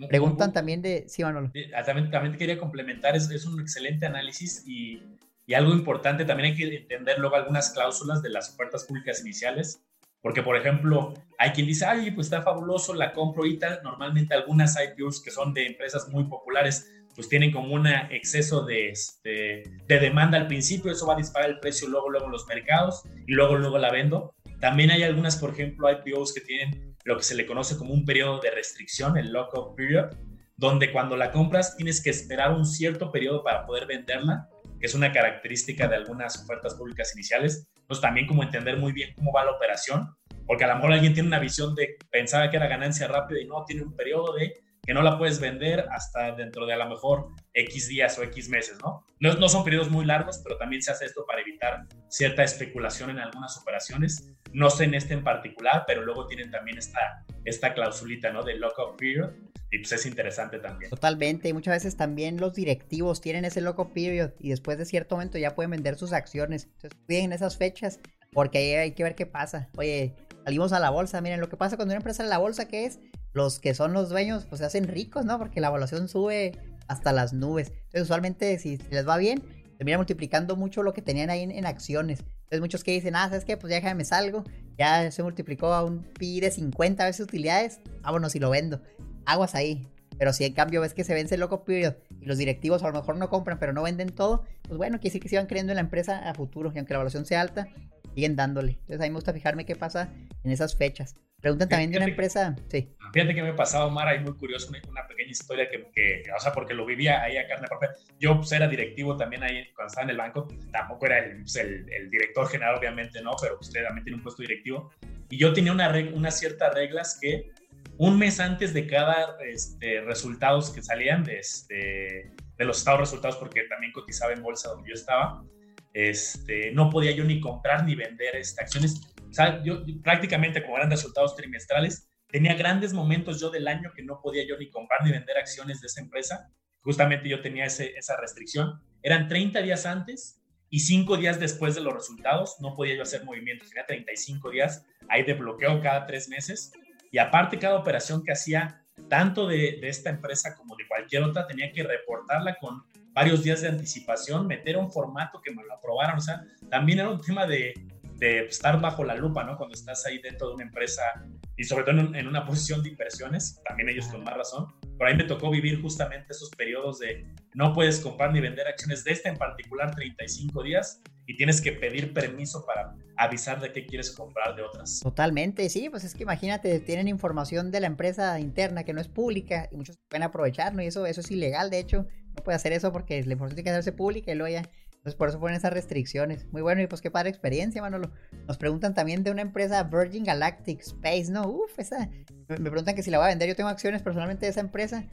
Preguntan también de. Sí, Manolo. Ah, también, también quería complementar, es, es un excelente análisis y, y, algo importante, también hay que entender luego algunas cláusulas de las ofertas públicas iniciales, porque por ejemplo, hay quien dice, ay, pues está fabuloso, la compro ahorita. Normalmente algunas IPOs que son de empresas muy populares, pues tienen como un exceso de, este, de demanda al principio, eso va a disparar el precio luego, luego en los mercados y luego, luego la vendo. También hay algunas, por ejemplo, IPOs que tienen lo que se le conoce como un periodo de restricción, el lock-up period, donde cuando la compras tienes que esperar un cierto periodo para poder venderla, que es una característica de algunas ofertas públicas iniciales. Entonces también como entender muy bien cómo va la operación, porque a lo mejor alguien tiene una visión de pensaba que era ganancia rápida y no, tiene un periodo de que no la puedes vender hasta dentro de a lo mejor X días o X meses, ¿no? ¿no? Son periodos muy largos, pero también se hace esto para evitar cierta especulación en algunas operaciones. No sé en este en particular, pero luego tienen también esta, esta clausulita, ¿no? De lock-up period. Y pues es interesante también. Totalmente. Y muchas veces también los directivos tienen ese lock-up period y después de cierto momento ya pueden vender sus acciones. Entonces cuiden esas fechas porque ahí hay que ver qué pasa. Oye, salimos a la bolsa. Miren, lo que pasa cuando una empresa en la bolsa, ¿qué es? Los que son los dueños, pues se hacen ricos, ¿no? Porque la evaluación sube hasta las nubes. Entonces, usualmente, si les va bien, termina multiplicando mucho lo que tenían ahí en, acciones. Entonces, muchos que dicen, ah, ¿sabes qué? Pues ya déjame salgo. Ya se multiplicó a un pi de 50 veces utilidades. Vámonos y lo vendo. Aguas ahí. Pero si en cambio ves que se vence el loco period y los directivos a lo mejor no compran, pero no venden todo, pues bueno, quiere decir que se van creyendo en la empresa a futuro. Y aunque la evaluación sea alta, siguen dándole. Entonces, a mí me gusta fijarme qué pasa en esas fechas. Preguntan también de una empresa. Sí. Fíjate que me ha pasado, Mara, y muy curioso, una, pequeña historia que, que, o sea, porque lo vivía ahí a carne propia. Yo pues, era directivo también ahí cuando estaba en el banco. Tampoco era el, pues, el, director general, obviamente, no, pero usted también tiene un puesto directivo. Y yo tenía una unas ciertas reglas que un mes antes de cada este, resultados que salían de, este, de los estados resultados, porque también cotizaba en bolsa donde yo estaba, este, no podía yo ni comprar ni vender este, acciones o sea, yo, prácticamente como eran resultados trimestrales, tenía grandes momentos yo del año que no podía yo ni comprar ni vender acciones de esa empresa. Justamente yo tenía ese, esa restricción. Eran 30 días antes y 5 días después de los resultados no podía yo hacer movimientos. Tenía 35 días ahí de bloqueo cada 3 meses. Y aparte cada operación que hacía, tanto de, de esta empresa como de cualquier otra, tenía que reportarla con varios días de anticipación, meter un formato que me lo aprobaran. O sea, también era un tema de, de estar bajo la lupa, ¿no? Cuando estás ahí dentro de una empresa y sobre todo en, una posición de inversiones, también ellos con más razón. Por ahí me tocó vivir justamente esos periodos de no puedes comprar ni vender acciones de esta en particular 35 días y tienes que pedir permiso para avisar de qué quieres comprar de otras. Totalmente, sí, pues es que imagínate, tienen información de la empresa interna que no es pública y muchos pueden aprovechar, ¿no? Y eso, eso es ilegal, de hecho, no puede hacer eso porque la información tiene que hacerse pública y luego ya entonces por eso ponen esas restricciones. Muy bueno y pues qué padre experiencia, Manolo. Nos preguntan también de una empresa Virgin Galactic Space, ¿no? Uf, esa. Me, preguntan que si la voy a vender. Yo tengo acciones personalmente de esa empresa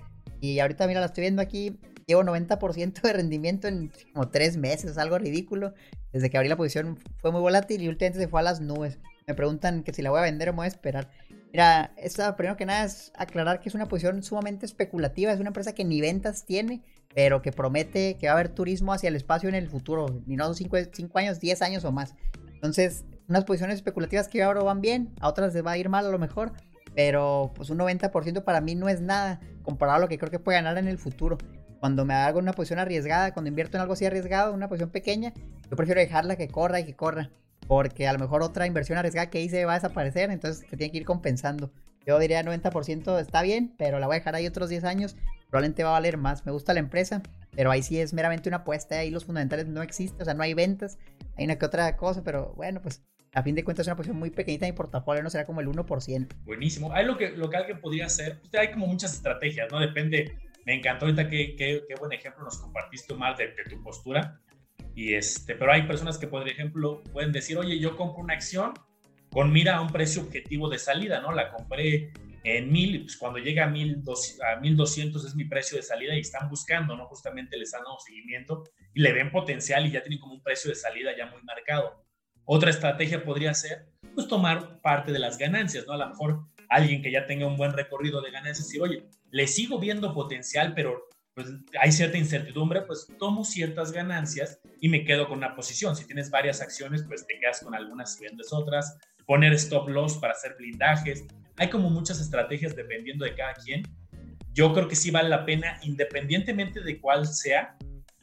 y ahorita, mira, la estoy viendo aquí. Llevo 90% de rendimiento en como tres meses, algo ridículo. Desde que abrí la posición fue muy volátil y últimamente se fue a las nubes. Me preguntan que si la voy a vender o me voy a esperar. Mira, esta primero que nada es aclarar que es una posición sumamente especulativa. Es una empresa que ni ventas tiene pero que promete que va a haber turismo hacia el espacio en el futuro, ni no 5 años, 10 años o más. Entonces, unas posiciones especulativas que ahora van bien, a otras les va a ir mal a lo mejor, pero pues un 90% para mí no es nada comparado a lo que creo que puede ganar en el futuro. Cuando me hago una posición arriesgada, cuando invierto en algo así arriesgado, una posición pequeña, yo prefiero dejarla que corra y que corra, porque a lo mejor otra inversión arriesgada que hice va a desaparecer, entonces te tiene que ir compensando. Yo diría 90% está bien, pero la voy a dejar ahí otros 10 años probablemente va a valer más. Me gusta la empresa, pero ahí sí es meramente una apuesta. Ahí los fundamentales no existen, o sea, no hay ventas. Hay una que otra cosa, pero bueno, pues a fin de cuentas es una posición muy pequeñita en mi portafolio, no será como el 1%. Buenísimo. Hay lo que, lo que alguien podría hacer, pues, hay como muchas estrategias, ¿no? Depende. Me encantó ahorita qué, qué, buen ejemplo nos compartiste, más de, de, tu postura. Y este, pero hay personas que, por ejemplo, pueden decir, oye, yo compro una acción con mira a un precio objetivo de salida, ¿no? La compré en 1000, pues cuando llega a, 1200, a 1200 es mi precio de salida y están buscando, ¿no? Justamente les han dado seguimiento y le ven potencial y ya tienen como un precio de salida ya muy marcado. Otra estrategia podría ser, pues, tomar parte de las ganancias, ¿no? A lo mejor alguien que ya tenga un buen recorrido de ganancias, decir, oye, le sigo viendo potencial, pero pues hay cierta incertidumbre, pues tomo ciertas ganancias y me quedo con una posición. Si tienes varias acciones, pues te quedas con algunas y vendes otras. Poner stop loss para hacer blindajes. Hay como muchas estrategias dependiendo de cada quien. Yo creo que sí vale la pena, independientemente de cuál sea,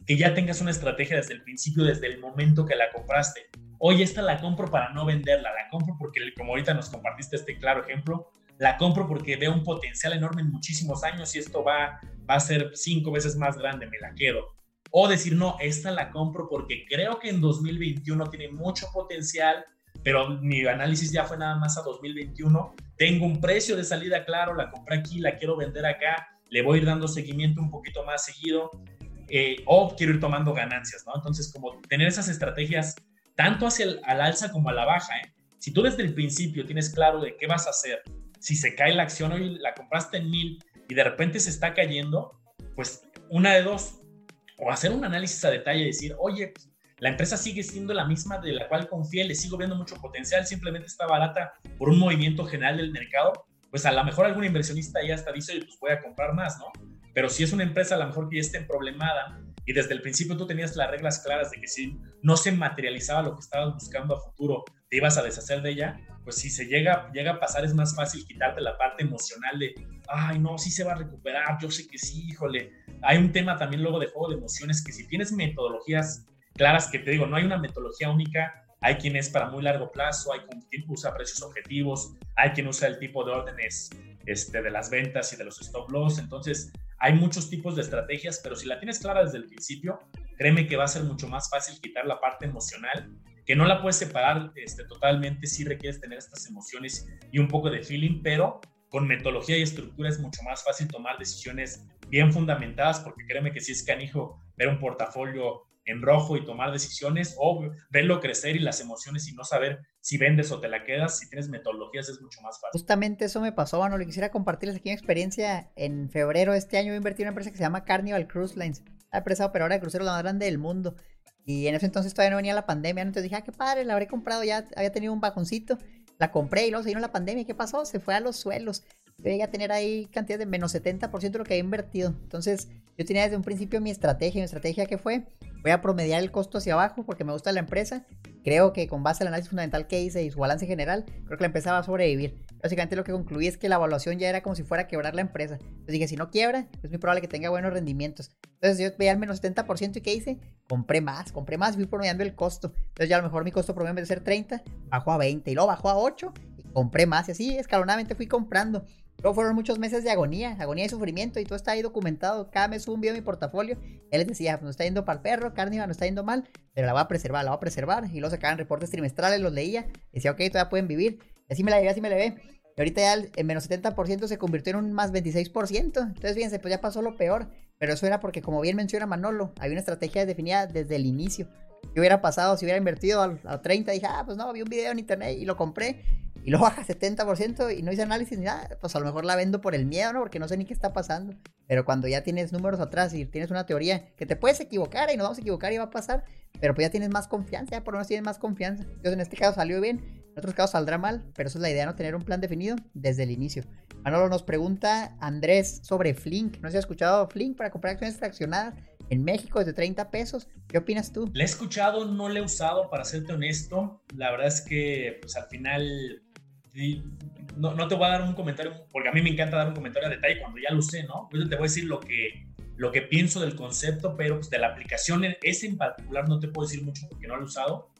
que ya tengas una estrategia desde el principio, desde el momento que la compraste. Hoy esta la compro para no venderla, la compro porque, como ahorita nos compartiste este claro ejemplo, la compro porque veo un potencial enorme en muchísimos años y esto va, va a ser cinco veces más grande, me la quedo. O decir, no, esta la compro porque creo que en 2021 tiene mucho potencial, pero mi análisis ya fue nada más a 2021. Tengo un precio de salida claro, la compré aquí, la quiero vender acá, le voy a ir dando seguimiento un poquito más seguido, eh, o quiero ir tomando ganancias, ¿no? Entonces, como tener esas estrategias tanto hacia el al alza como a la baja, ¿eh? Si tú desde el principio tienes claro de qué vas a hacer, si se cae la acción hoy, la compraste en mil y de repente se está cayendo, pues una de dos, o hacer un análisis a detalle y decir, oye, la empresa sigue siendo la misma de la cual confié, le sigo viendo mucho potencial, simplemente está barata por un movimiento general del mercado, pues a lo mejor algún inversionista ya hasta dice, pues voy a comprar más, ¿no? Pero si es una empresa a lo mejor que ya esté problemada y desde el principio tú tenías las reglas claras de que si no se materializaba lo que estabas buscando a futuro, te ibas a deshacer de ella, pues si se llega, llega a pasar es más fácil quitarte la parte emocional de, ay, no, sí se va a recuperar, yo sé que sí, híjole. Hay un tema también luego de juego de emociones que si tienes metodologías claras, que te digo, no hay una metodología única, hay quien es para muy largo plazo, hay quien usa precios objetivos, hay quien usa el tipo de órdenes este, de las ventas y de los stop loss, entonces hay muchos tipos de estrategias, pero si la tienes clara desde el principio, créeme que va a ser mucho más fácil quitar la parte emocional, que no la puedes separar este, totalmente, si requieres tener estas emociones y un poco de feeling, pero con metodología y estructura es mucho más fácil tomar decisiones bien fundamentadas, porque créeme que si es canijo ver un portafolio en rojo y tomar decisiones o verlo crecer y las emociones y no saber si vendes o te la quedas, si tienes metodologías es mucho más fácil. Justamente eso me pasó, bueno, le quisiera compartirles aquí una experiencia. En febrero de este año invertí en una empresa que se llama Carnival Cruise Lines, la empresa operadora de cruceros la más grande del mundo. Y en ese entonces todavía no venía la pandemia, entonces dije, ah, qué padre, la habré comprado, ya había tenido un bajoncito. La compré y luego se vino la pandemia, ¿qué pasó? Se fue a los suelos. Llegué a tener ahí cantidad de menos 70% de lo que había invertido. Entonces, yo tenía desde un principio mi estrategia. Mi estrategia que fue, voy a promediar el costo hacia abajo porque me gusta la empresa. Creo que con base al análisis fundamental que hice y su balance general, creo que la empresa va a sobrevivir. Básicamente lo que concluí es que la evaluación ya era como si fuera a quebrar la empresa. Entonces dije, si no quiebra, es muy probable que tenga buenos rendimientos. Entonces yo veía al menos 70% y ¿qué hice? Compré más, compré más fui promediando el costo. Entonces ya a lo mejor mi costo promedio en vez de ser 30, bajó a 20 y luego bajó a 8 y compré más y así escalonadamente fui comprando. Luego fueron muchos meses de agonía, agonía y sufrimiento, y todo está ahí documentado. Cada mes subo un video en mi portafolio. Él les decía, nos está yendo para el perro, Carnival nos está yendo mal, pero la va a preservar, la va a preservar. Y luego sacaban reportes trimestrales, los leía. Decía, ok, todavía pueden vivir. Y así me la llevé, así me la ve. Y ahorita ya el, menos 70% se convirtió en un más 26%. Entonces, fíjense, pues ya pasó lo peor. Pero eso era porque, como bien menciona Manolo, había una estrategia definida desde el inicio. ¿Qué hubiera pasado si hubiera invertido a, a 30? Dije, ah, pues no, vi un video en internet y lo compré y luego baja 70% y no hice análisis ni nada, pues a lo mejor la vendo por el miedo, ¿no? Porque no sé ni qué está pasando. Pero cuando ya tienes números atrás y tienes una teoría que te puedes equivocar y nos vamos a equivocar y va a pasar, pero pues ya tienes más confianza, ya por lo menos tienes más confianza. Entonces en este caso salió bien, en otros casos saldrá mal, pero eso es la idea, ¿no? Tener un plan definido desde el inicio. Manolo nos pregunta Andrés sobre Flink. ¿No se ha escuchado Flink para comprar acciones fraccionadas? en México desde 30 pesos. ¿Qué opinas tú? Le he escuchado, no le he usado, para serte honesto. La verdad es que, pues al final, no, te voy a dar un comentario, porque a mí me encanta dar un comentario a detalle cuando ya lo sé, ¿no? Pues te voy a decir lo que, lo que pienso del concepto, pero pues de la aplicación, ese en particular no te puedo decir mucho porque no lo he usado,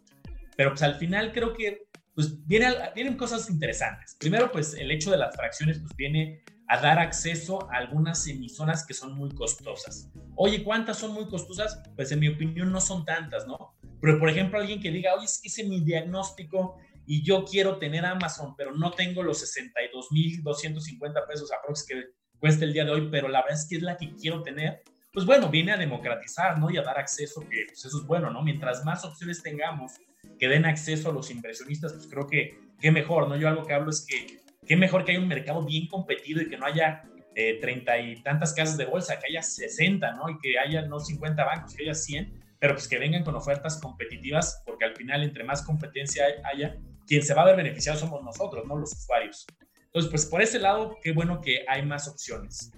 pero pues al final creo que pues viene, vienen cosas interesantes. Primero, pues el hecho de las fracciones pues viene a dar acceso a algunas emisoras que son muy costosas. Oye, ¿cuántas son muy costosas? Pues en mi opinión no son tantas, ¿no? Pero por ejemplo, alguien que diga, oye, es hice mi diagnóstico y yo quiero tener Amazon, pero no tengo los 62.250 pesos aprox que cuesta el día de hoy, pero la verdad es que es la que quiero tener, pues bueno, viene a democratizar, ¿no? Y a dar acceso, que pues eso es bueno, ¿no? Mientras más opciones tengamos que den acceso a los inversionistas, pues creo que, qué mejor, ¿no? Yo algo que hablo es que qué mejor que haya un mercado bien competido y que no haya eh, treinta y tantas casas de bolsa, que haya 60, ¿no? Y que haya no 50 bancos, que haya 100, pero pues que vengan con ofertas competitivas, porque al final, entre más competencia haya, quien se va a ver beneficiado somos nosotros, ¿no? Los usuarios. Entonces, pues por ese lado, qué bueno que hay más opciones.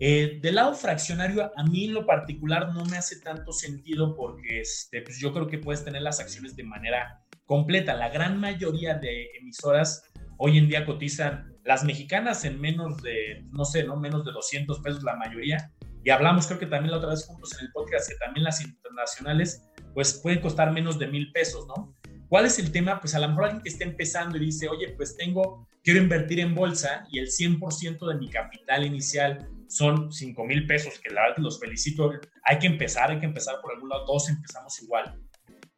Eh, del lado fraccionario, a mí en lo particular no me hace tanto sentido porque este, pues yo creo que puedes tener las acciones de manera completa. La gran mayoría de emisoras hoy en día cotizan las mexicanas en menos de, no sé, no menos de 200 pesos la mayoría. Y hablamos, creo que también la otra vez juntos en el podcast, que también las internacionales, pues pueden costar menos de mil pesos, ¿no? ¿Cuál es el tema? Pues a lo mejor alguien que está empezando y dice, oye, pues tengo, quiero invertir en bolsa y el 100% de mi capital inicial son 5 mil pesos, que la verdad los felicito. Hay que empezar, hay que empezar por algún lado, todos empezamos igual.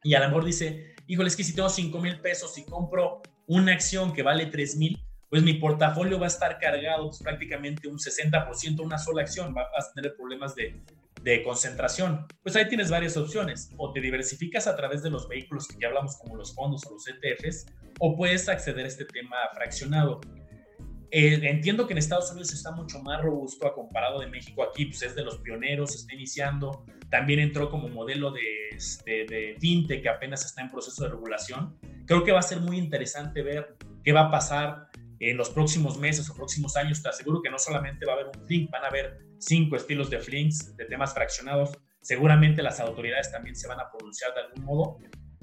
Y a lo mejor dice, híjole, es que si tengo 5 mil pesos y compro una acción que vale 3 mil, pues mi portafolio va a estar cargado pues, prácticamente un 60% una sola acción, vas a tener problemas de, de concentración. Pues ahí tienes varias opciones. O te diversificas a través de los vehículos que ya hablamos como los fondos o los ETFs, o puedes acceder a este tema fraccionado. Eh, entiendo que en Estados Unidos está mucho más robusto a comparado de México. Aquí pues, es de los pioneros, está iniciando. También entró como modelo de, este, de fintech que apenas está en proceso de regulación. Creo que va a ser muy interesante ver qué va a pasar en los próximos meses o próximos años. Te aseguro que no solamente va a haber un Flink, van a haber cinco estilos de Flinks, de temas fraccionados. Seguramente las autoridades también se van a pronunciar de algún modo.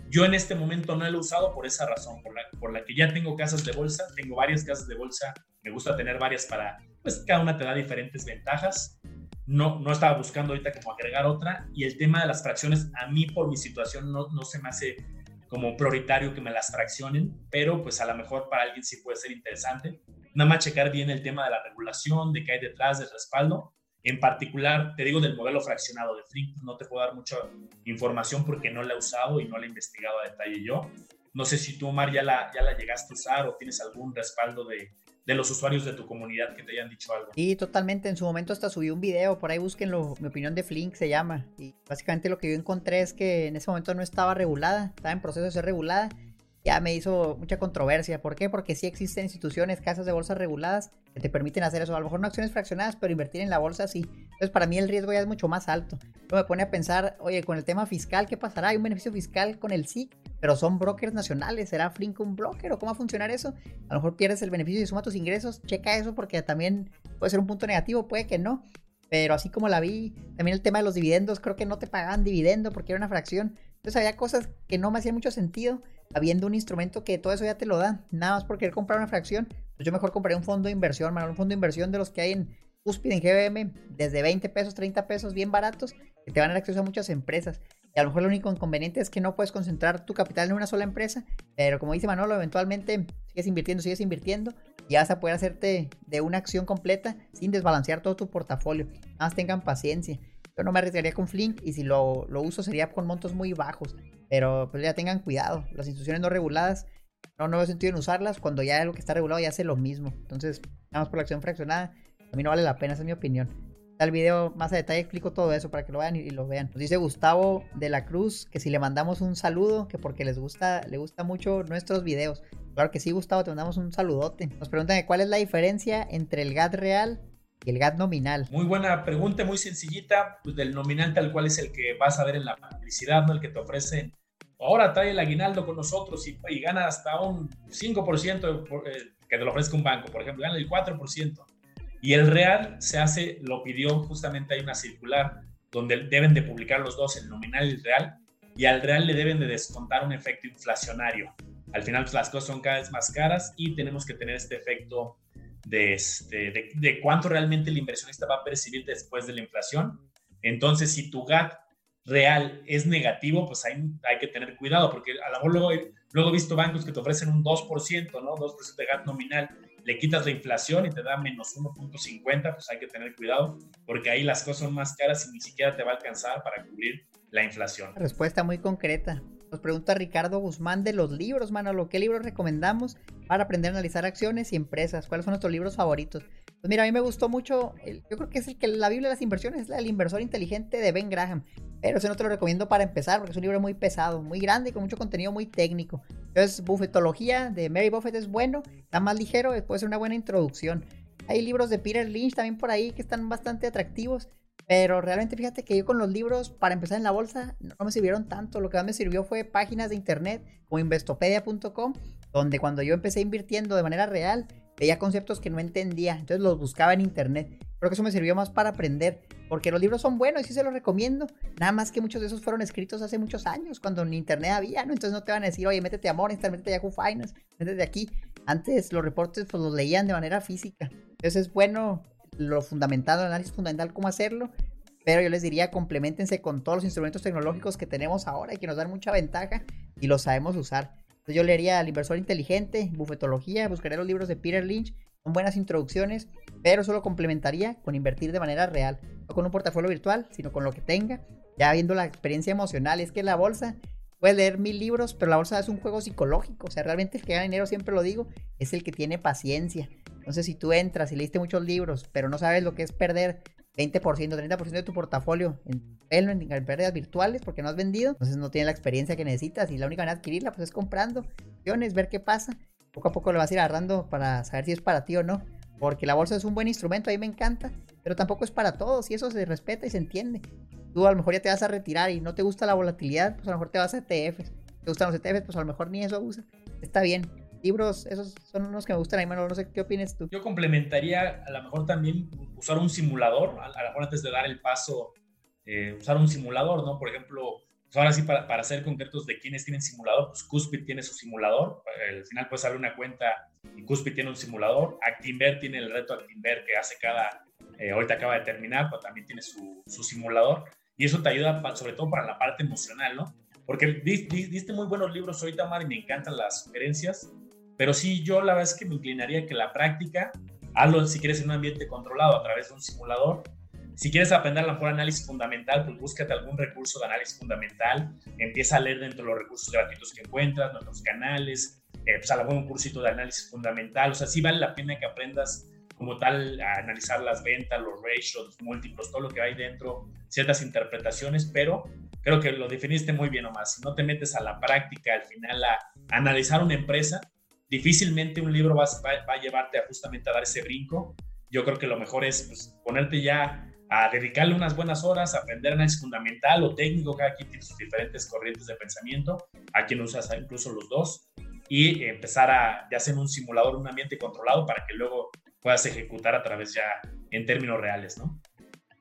Yo en este momento no lo he usado por esa razón, por la, por la que ya tengo casas de bolsa, tengo varias casas de bolsa, me gusta tener varias para, pues cada una te da diferentes ventajas. No, no estaba buscando ahorita como agregar otra y el tema de las fracciones a mí por mi situación no, no se me hace como prioritario que me las fraccionen, pero pues a lo mejor para alguien sí puede ser interesante. Nada más checar bien el tema de la regulación, de qué hay detrás del respaldo. En particular, te digo del modelo fraccionado de Flink, no te puedo dar mucha información porque no la he usado y no la he investigado a detalle yo. No sé si tú, Omar, ya la, ya la llegaste a usar o tienes algún respaldo de, de los usuarios de tu comunidad que te hayan dicho algo. Sí, totalmente. En su momento hasta subí un video, por ahí búsquenlo, mi opinión de Flink se llama. Y básicamente lo que yo encontré es que en ese momento no estaba regulada, estaba en proceso de ser regulada. Ya me hizo mucha controversia. ¿Por qué? Porque sí existen instituciones, casas de bolsa reguladas te permiten hacer eso. A lo mejor no acciones fraccionadas, pero invertir en la bolsa sí. Entonces para mí el riesgo ya es mucho más alto. Me pone a pensar, oye, con el tema fiscal, ¿qué pasará? ¿Hay un beneficio fiscal con el SIC? pero son brokers nacionales. ¿Será Flink un broker o cómo va a funcionar eso? A lo mejor pierdes el beneficio y suma tus ingresos. Checa eso porque también puede ser un punto negativo, puede que no. Pero así como la vi, también el tema de los dividendos, creo que no te pagaban dividendo porque era una fracción. Entonces había cosas que no me hacían mucho sentido, habiendo un instrumento que todo eso ya te lo da. Nada más por querer comprar una fracción, pues yo mejor compré un fondo de inversión, un fondo de inversión de los que hay en Cúspide, en GBM, desde 20 pesos, 30 pesos, bien baratos, que te van a dar acceso a muchas empresas. Y a lo mejor el único inconveniente es que no puedes concentrar tu capital en una sola empresa, pero como dice Manolo, eventualmente sigues invirtiendo, sigues invirtiendo y vas a poder hacerte de una acción completa sin desbalancear todo tu portafolio. Nada más tengan paciencia. Yo no me arriesgaría con Flink y si lo, uso sería con montos muy bajos. Pero pues ya tengan cuidado. Las instituciones no reguladas no, no veo sentido en usarlas cuando ya lo que está regulado ya hace lo mismo. Entonces, nada más por la acción fraccionada, a mí no vale la pena, esa es mi opinión el video más a detalle, explico todo eso para que lo vean y, lo vean. Nos dice Gustavo de la Cruz que si le mandamos un saludo, que porque les gusta, le gusta mucho nuestros videos. Claro que sí, Gustavo, te mandamos un saludote. Nos preguntan cuál es la diferencia entre el GAT real y el GAT nominal. Muy buena pregunta, muy sencillita. Pues del nominal tal cual es el que vas a ver en la publicidad, ¿no? El que te ofrece. Ahora trae el aguinaldo con nosotros y, gana hasta un 5% eh, que te lo ofrezca un banco, por ejemplo, gana el 4%. Y el real se hace, lo pidió justamente hay una circular donde deben de publicar los dos, el nominal y el real, y al real le deben de descontar un efecto inflacionario. Al final pues, las cosas son cada vez más caras y tenemos que tener este efecto de, este, de, cuánto realmente el inversionista va a percibir después de la inflación. Entonces, si tu GAT real es negativo, pues hay, hay que tener cuidado, porque a lo mejor luego, luego he visto bancos que te ofrecen un 2%, ¿no? 2% de GAT nominal le quitas la inflación y te da menos 1.50, pues hay que tener cuidado, porque ahí las cosas son más caras y ni siquiera te va a alcanzar para cubrir la inflación. Respuesta muy concreta. Nos pregunta Ricardo Guzmán de los libros, Manolo. ¿Qué libros recomendamos para aprender a analizar acciones y empresas? ¿Cuáles son nuestros libros favoritos? Pues mira, a mí me gustó mucho, yo creo que es el que la Biblia de las inversiones, es la inversor inteligente de Ben Graham. pero ese no te lo recomiendo para empezar porque es un libro muy pesado, muy grande y con mucho contenido muy técnico. Entonces, Buffetología de Mary Buffett es bueno, está más ligero, puede ser una buena introducción. Hay libros de Peter Lynch también por ahí que están bastante atractivos, pero realmente fíjate que yo con los libros para empezar en la bolsa no me sirvieron tanto. Lo que más me sirvió fue páginas de internet como investopedia.com, donde cuando yo empecé invirtiendo de manera real, veía conceptos que no entendía, entonces los buscaba en internet. Creo que eso me sirvió más para aprender, porque los libros son buenos y sí se los recomiendo. Nada más que muchos de esos fueron escritos hace muchos años, cuando en internet había, ¿no? Entonces no te van a decir, oye, métete a Morningstar, métete a Yahoo Finance, métete aquí. Antes los reportes pues los leían de manera física. Entonces es bueno lo fundamentado, el análisis fundamental, cómo hacerlo. Pero yo les diría, complementense con todos los instrumentos tecnológicos que tenemos ahora y que nos dan mucha ventaja y los sabemos usar. Yo leería El inversor inteligente, Bufetología, buscaría los libros de Peter Lynch, son buenas introducciones, pero solo complementaría con invertir de manera real, no con un portafolio virtual, sino con lo que tenga, ya viendo la experiencia emocional. Es que la bolsa, puedes leer mil libros, pero la bolsa es un juego psicológico, o sea, realmente el que gana dinero, siempre lo digo, es el que tiene paciencia. Entonces, si tú entras y leíste muchos libros, pero no sabes lo que es perder 20%, 30% de tu portafolio en, en, en pérdidas virtuales porque no has vendido, entonces no tienes la experiencia que necesitas y la única manera de adquirirla pues es comprando acciones, ver qué pasa. Poco a poco lo vas a ir agarrando para saber si es para ti o no. Porque la bolsa es un buen instrumento, a mí me encanta, pero tampoco es para todos y eso se respeta y se entiende. Tú a lo mejor ya te vas a retirar y no te gusta la volatilidad, pues a lo mejor te vas a ETFs. Te gustan los ETFs, pues a lo mejor ni eso usas. Está bien, libros, esos son unos que me gustan, Manuel, no sé qué opinas tú. Yo complementaría a lo mejor también usar un simulador, a, lo mejor antes de dar el paso, eh, usar un simulador, ¿no? Por ejemplo, pues ahora sí, para, para ser concretos de quienes tienen simulador, pues Cuspid tiene su simulador, al final puedes abrir una cuenta y Cuspid tiene un simulador, Actinver tiene el reto Actinver que hace cada, eh, ahorita acaba de terminar, pero también tiene su, su simulador, y eso te ayuda sobre todo para la parte emocional, ¿no? Porque diste muy buenos libros ahorita, Mar, y me encantan las sugerencias, pero sí, yo la verdad es que me inclinaría que la práctica, hazlo si quieres en un ambiente controlado a través de un simulador. Si quieres aprender a lo mejor análisis fundamental, pues búscate algún recurso de análisis fundamental, empieza a leer dentro de los recursos gratuitos que encuentras, nuestros canales, eh, pues a lo un cursito de análisis fundamental, o sea, sí vale la pena que aprendas como tal a analizar las ventas, los ratios, los múltiplos, todo lo que hay dentro, ciertas interpretaciones, pero creo que lo definiste muy bien nomás. Si no te metes a la práctica, al final a analizar una empresa, difícilmente un libro va, a llevarte a justamente a dar ese brinco. Yo creo que lo mejor es pues, ponerte ya a dedicarle unas buenas horas, a aprender análisis fundamental o técnico, cada quien tiene sus diferentes corrientes de pensamiento, a quien usas incluso los dos, y empezar a ya hacer un simulador, un ambiente controlado para que luego puedas ejecutar a través ya en términos reales, ¿no?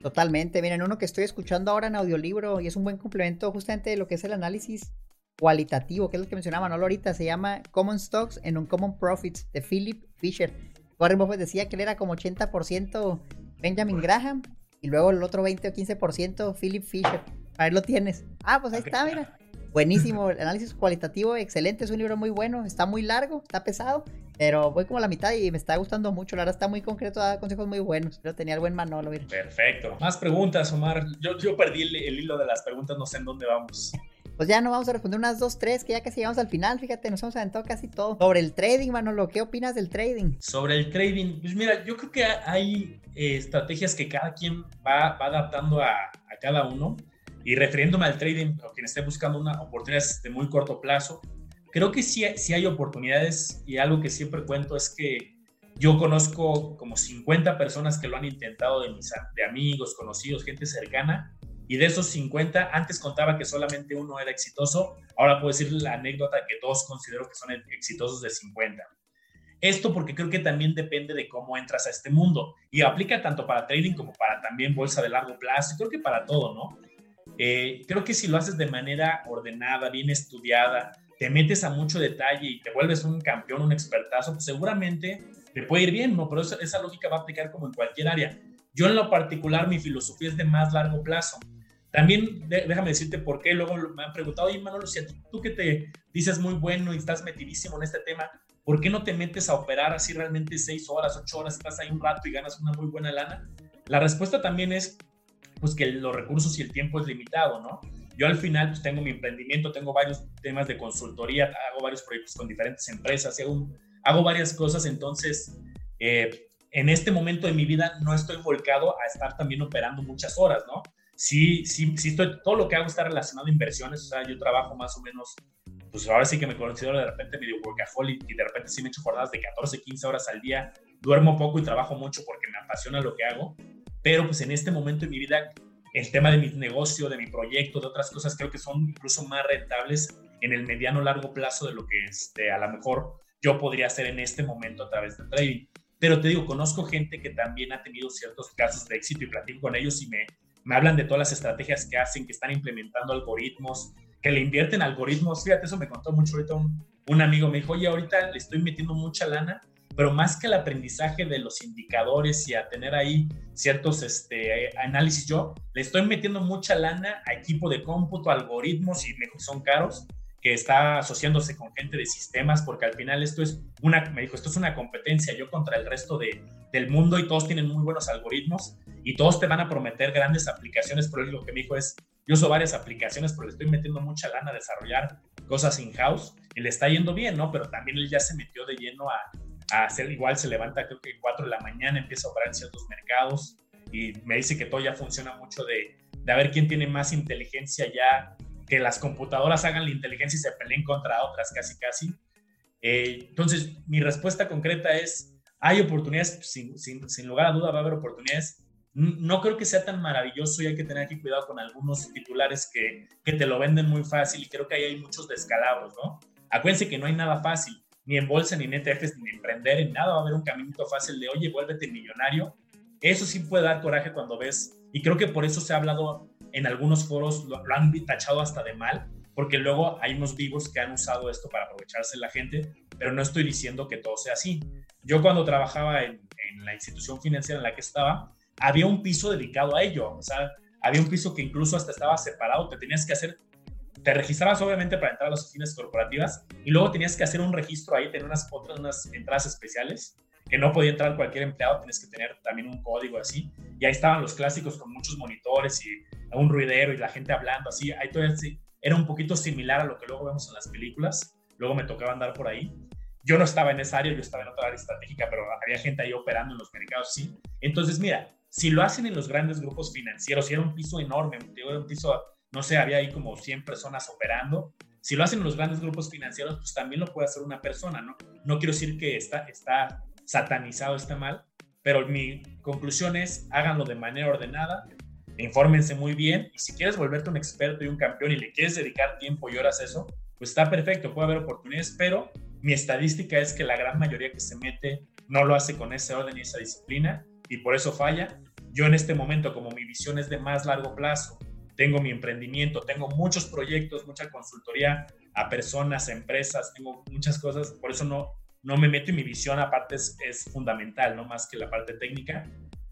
Totalmente, miren, uno que estoy escuchando ahora en audiolibro y es un buen complemento justamente de lo que es el análisis cualitativo, que es lo que mencionaba Manolo ahorita, se llama Common Stocks and Uncommon Profits de Philip Fisher. Warren Buffett decía que él era como 80% Benjamin Graham y luego el otro 20 o 15% Philip Fisher. A ver, lo tienes. Ah, pues ahí está, mira. Buenísimo, el análisis cualitativo, excelente, es un libro muy bueno, está muy largo, está pesado, pero voy como a la mitad y me está gustando mucho, la verdad está muy concreto, da consejos muy buenos, pero tenía el buen Manolo. Mira. Perfecto. Más preguntas, Omar. Yo, yo perdí el, el hilo de las preguntas, no sé en dónde vamos pues ya no vamos a responder unas dos, tres, que ya casi llegamos al final, fíjate, nos hemos aventado casi todo. Sobre el trading, Manolo, ¿qué opinas del trading? Sobre el trading, pues mira, yo creo que hay eh, estrategias que cada quien va, adaptando a, cada uno. Y refiriéndome al trading, o quien esté buscando una oportunidad de muy corto plazo, creo que sí, sí hay oportunidades y algo que siempre cuento es que yo conozco como 50 personas que lo han intentado de mis de amigos, conocidos, gente cercana, y de esos 50, antes contaba que solamente uno era exitoso, ahora puedo decir la anécdota que todos considero que son exitosos de 50. Esto porque creo que también depende de cómo entras a este mundo y aplica tanto para trading como para también bolsa de largo plazo, creo que para todo, ¿no? Eh, creo que si lo haces de manera ordenada, bien estudiada, te metes a mucho detalle y te vuelves un campeón, un expertazo, pues seguramente te puede ir bien, ¿no? Pero esa, esa lógica va a aplicar como en cualquier área. Yo en lo particular, mi filosofía es de más largo plazo. También déjame decirte por qué. Luego me han preguntado, oye, Manolo, si tú que te dices muy bueno y estás metidísimo en este tema, ¿por qué no te metes a operar así realmente seis horas, ocho horas, estás ahí un rato y ganas una muy buena lana? La respuesta también es, pues que los recursos y el tiempo es limitado, ¿no? Yo al final pues tengo mi emprendimiento, tengo varios temas de consultoría, hago varios proyectos con diferentes empresas, hago, hago varias cosas, entonces eh, en este momento de mi vida no estoy volcado a estar también operando muchas horas, ¿no? Sí, sí, sí estoy, todo lo que hago está relacionado a inversiones, o sea, yo trabajo más o menos, pues ahora sí que me considero de repente medio workaholic y de repente sí me echo jornadas de 14, 15 horas al día, duermo poco y trabajo mucho porque me apasiona lo que hago, pero pues en este momento de mi vida el tema de mi negocio, de mi proyecto, de otras cosas, creo que son incluso más rentables en el mediano largo plazo de lo que este, a lo mejor yo podría hacer en este momento a través del trading. Pero te digo, conozco gente que también ha tenido ciertos casos de éxito y platico con ellos y me, me hablan de todas las estrategias que hacen, que están implementando algoritmos, que le invierten algoritmos. Fíjate, eso me contó mucho ahorita un, amigo. Me dijo, oye, ahorita le estoy metiendo mucha lana pero más que el aprendizaje de los indicadores y a tener ahí ciertos este, análisis, yo le estoy metiendo mucha lana a equipo de cómputo, algoritmos y son caros, que está asociándose con gente de sistemas, porque al final esto es una, me dijo, esto es una competencia yo contra el resto de, del mundo y todos tienen muy buenos algoritmos y todos te van a prometer grandes aplicaciones, pero lo que me dijo es, yo uso varias aplicaciones, pero le estoy metiendo mucha lana a desarrollar cosas in-house y le está yendo bien, ¿no? Pero también él ya se metió de lleno a, a hacer igual, se levanta creo que 4 de la mañana, empieza a operar en ciertos mercados y me dice que todo ya funciona mucho de, de a ver quién tiene más inteligencia ya, que las computadoras hagan la inteligencia y se peleen contra otras casi casi. Eh, entonces, mi respuesta concreta es, hay oportunidades, sin, sin, sin, lugar a duda va a haber oportunidades. No creo que sea tan maravilloso y hay que tener aquí cuidado con algunos titulares que, que te lo venden muy fácil y creo que ahí hay muchos descalabros, ¿no? Acuérdense que no hay nada fácil ni en bolsa, ni en ETFs, ni en emprender, en nada va a haber un caminito fácil de, oye, vuélvete millonario. Eso sí puede dar coraje cuando ves, y creo que por eso se ha hablado en algunos foros, lo, han tachado hasta de mal, porque luego hay unos vivos que han usado esto para aprovecharse la gente, pero no estoy diciendo que todo sea así. Yo cuando trabajaba en, en la institución financiera en la que estaba, había un piso dedicado a ello, o sea, había un piso que incluso hasta estaba separado, te tenías que hacer te registrabas obviamente para entrar a las oficinas corporativas y luego tenías que hacer un registro ahí, tener unas otras unas entradas especiales que no podía entrar cualquier empleado, tienes que tener también un código así. Y ahí estaban los clásicos con muchos monitores y un ruidero y la gente hablando así. Ahí todo era un poquito similar a lo que luego vemos en las películas. Luego me tocaba andar por ahí. Yo no estaba en esa área, yo estaba en otra área estratégica, pero había gente ahí operando en los mercados, sí. Entonces, mira, si lo hacen en los grandes grupos financieros, y era un piso enorme, era un piso no sé, había ahí como 100 personas operando. Si lo hacen los grandes grupos financieros, pues también lo puede hacer una persona, ¿no? No quiero decir que está, está satanizado, está mal, pero mi conclusión es, háganlo de manera ordenada, infórmense muy bien y si quieres volverte un experto y un campeón y le quieres dedicar tiempo y horas a eso, pues está perfecto, puede haber oportunidades, pero mi estadística es que la gran mayoría que se mete no lo hace con ese orden y esa disciplina y por eso falla. Yo en este momento, como mi visión es de más largo plazo tengo mi emprendimiento, tengo muchos proyectos, mucha consultoría a personas, empresas, tengo muchas cosas, por eso no, no me meto y mi visión aparte es, es fundamental, no más que la parte técnica.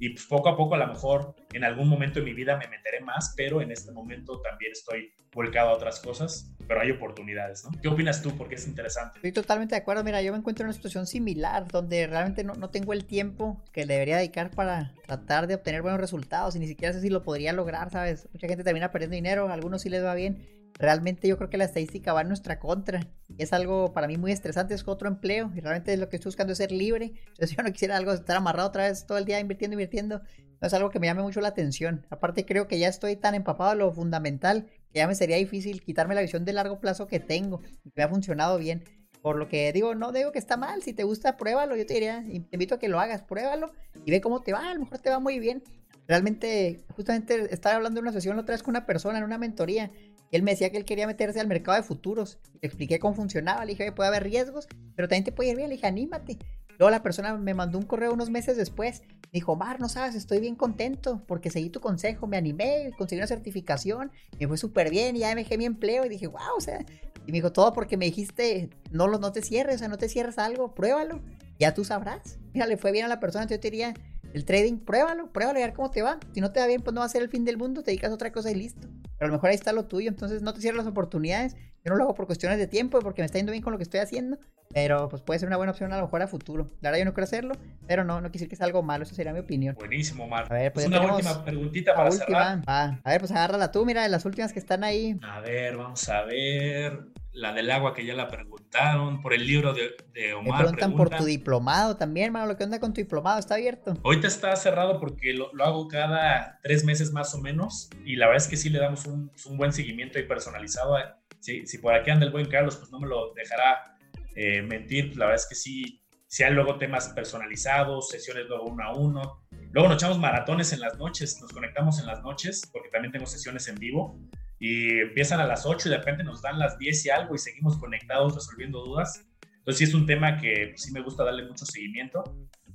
Y pues poco a poco a lo mejor en algún momento de mi vida me meteré más, pero en este momento también estoy volcado a otras cosas, pero hay oportunidades, ¿no? ¿Qué opinas tú? Porque es interesante. Estoy totalmente de acuerdo. Mira, yo me encuentro en una situación similar donde realmente no, no tengo el tiempo que debería dedicar para tratar de obtener buenos resultados y ni siquiera sé si lo podría lograr, ¿sabes? Mucha gente termina perdiendo dinero, a algunos sí les va bien. Realmente yo creo que la estadística va en nuestra contra. Es algo para mí muy estresante, es otro empleo y realmente lo que estoy buscando es ser libre. Entonces yo no quisiera algo estar amarrado otra vez todo el día invirtiendo, invirtiendo. No es algo que me llame mucho la atención. Aparte creo que ya estoy tan empapado de lo fundamental que ya me sería difícil quitarme la visión de largo plazo que tengo y me ha funcionado bien. Por lo que digo, no digo que está mal, si te gusta, pruébalo. Yo te diría, te invito a que lo hagas, pruébalo y ve cómo te va. A lo mejor te va muy bien. Realmente, justamente estaba hablando de una sesión la otra vez con una persona en una mentoría él me decía que él quería meterse al mercado de futuros. Le expliqué cómo funcionaba, le dije, puede haber riesgos, pero también te puede ir bien. Le dije, anímate. Luego la persona me mandó un correo unos meses después. Me dijo, Mar, no sabes, estoy bien contento porque seguí tu consejo, me animé, conseguí una certificación, me fue súper bien y ya me dejé mi empleo y dije, wow, o sea, y me dijo, todo porque me dijiste, no, no te cierres, o sea, no te cierres algo, pruébalo, ya tú sabrás. Mira, le fue bien a la persona, entonces yo te diría, el trading, pruébalo, pruébalo a ver cómo te va. Si no te va bien, pues no va a ser el fin del mundo, te dedicas a otra cosa y listo. Pero a lo mejor ahí está lo tuyo, entonces no te cierres las oportunidades. Yo no lo hago por cuestiones de tiempo, porque me está yendo bien con lo que estoy haciendo, pero pues puede ser una buena opción a lo mejor a futuro. La verdad yo no quiero hacerlo, pero no, no quisiera que sea algo malo, esa sería mi opinión. Buenísimo, Mar. A ver, pues, una última preguntita para última. cerrar. A ver, pues agárrala tú, mira, de las últimas que están ahí. A ver, vamos a ver. La del agua que ya la preguntaron, por el libro de, de Omar. Me preguntan, por tu diplomado también, hermano, lo que onda con tu diplomado, ¿está abierto? Ahorita está cerrado porque lo, hago cada tres meses más o menos y la verdad es que sí le damos un, buen seguimiento y personalizado. Si, si, por aquí anda el buen Carlos, pues no me lo dejará eh, mentir, la verdad es que sí, si hay luego temas personalizados, sesiones luego uno a uno. Luego nos echamos maratones en las noches, nos conectamos en las noches porque también tengo sesiones en vivo y empiezan a las 8 y de repente nos dan las 10 y algo y seguimos conectados resolviendo dudas. Entonces sí es un tema que sí me gusta darle mucho seguimiento,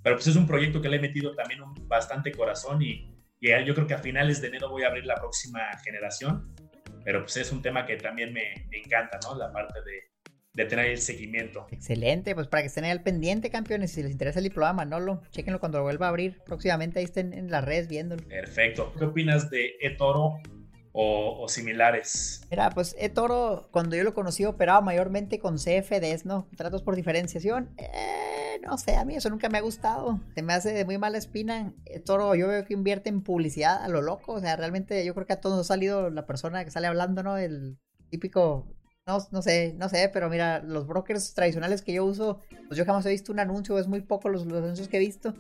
pero pues es un proyecto que le he metido también un bastante corazón y, y yo creo que a finales de enero voy a abrir la próxima generación, pero pues es un tema que también me, me encanta, ¿no? La parte de, de tener el seguimiento. Excelente, pues para que estén ahí al pendiente, campeones, si les interesa el diploma, Manolo, chequenlo cuando lo vuelva a abrir próximamente, ahí estén en las redes viéndolo. Perfecto. ¿Qué opinas de eToro o, similares? Mira, pues eToro, cuando yo lo conocí, operaba mayormente con CFDs, ¿no? Tratos por diferenciación. Eh, no sé, a mí eso nunca me ha gustado. Se me hace de muy mala espina. eToro, yo veo que invierte en publicidad a lo loco. O sea, realmente yo creo que a todos nos ha salido la persona que sale hablando, ¿no? El típico no, sé, no sé, pero mira, los brokers tradicionales que yo uso, pues yo jamás he visto un anuncio, es muy poco los, anuncios que he visto.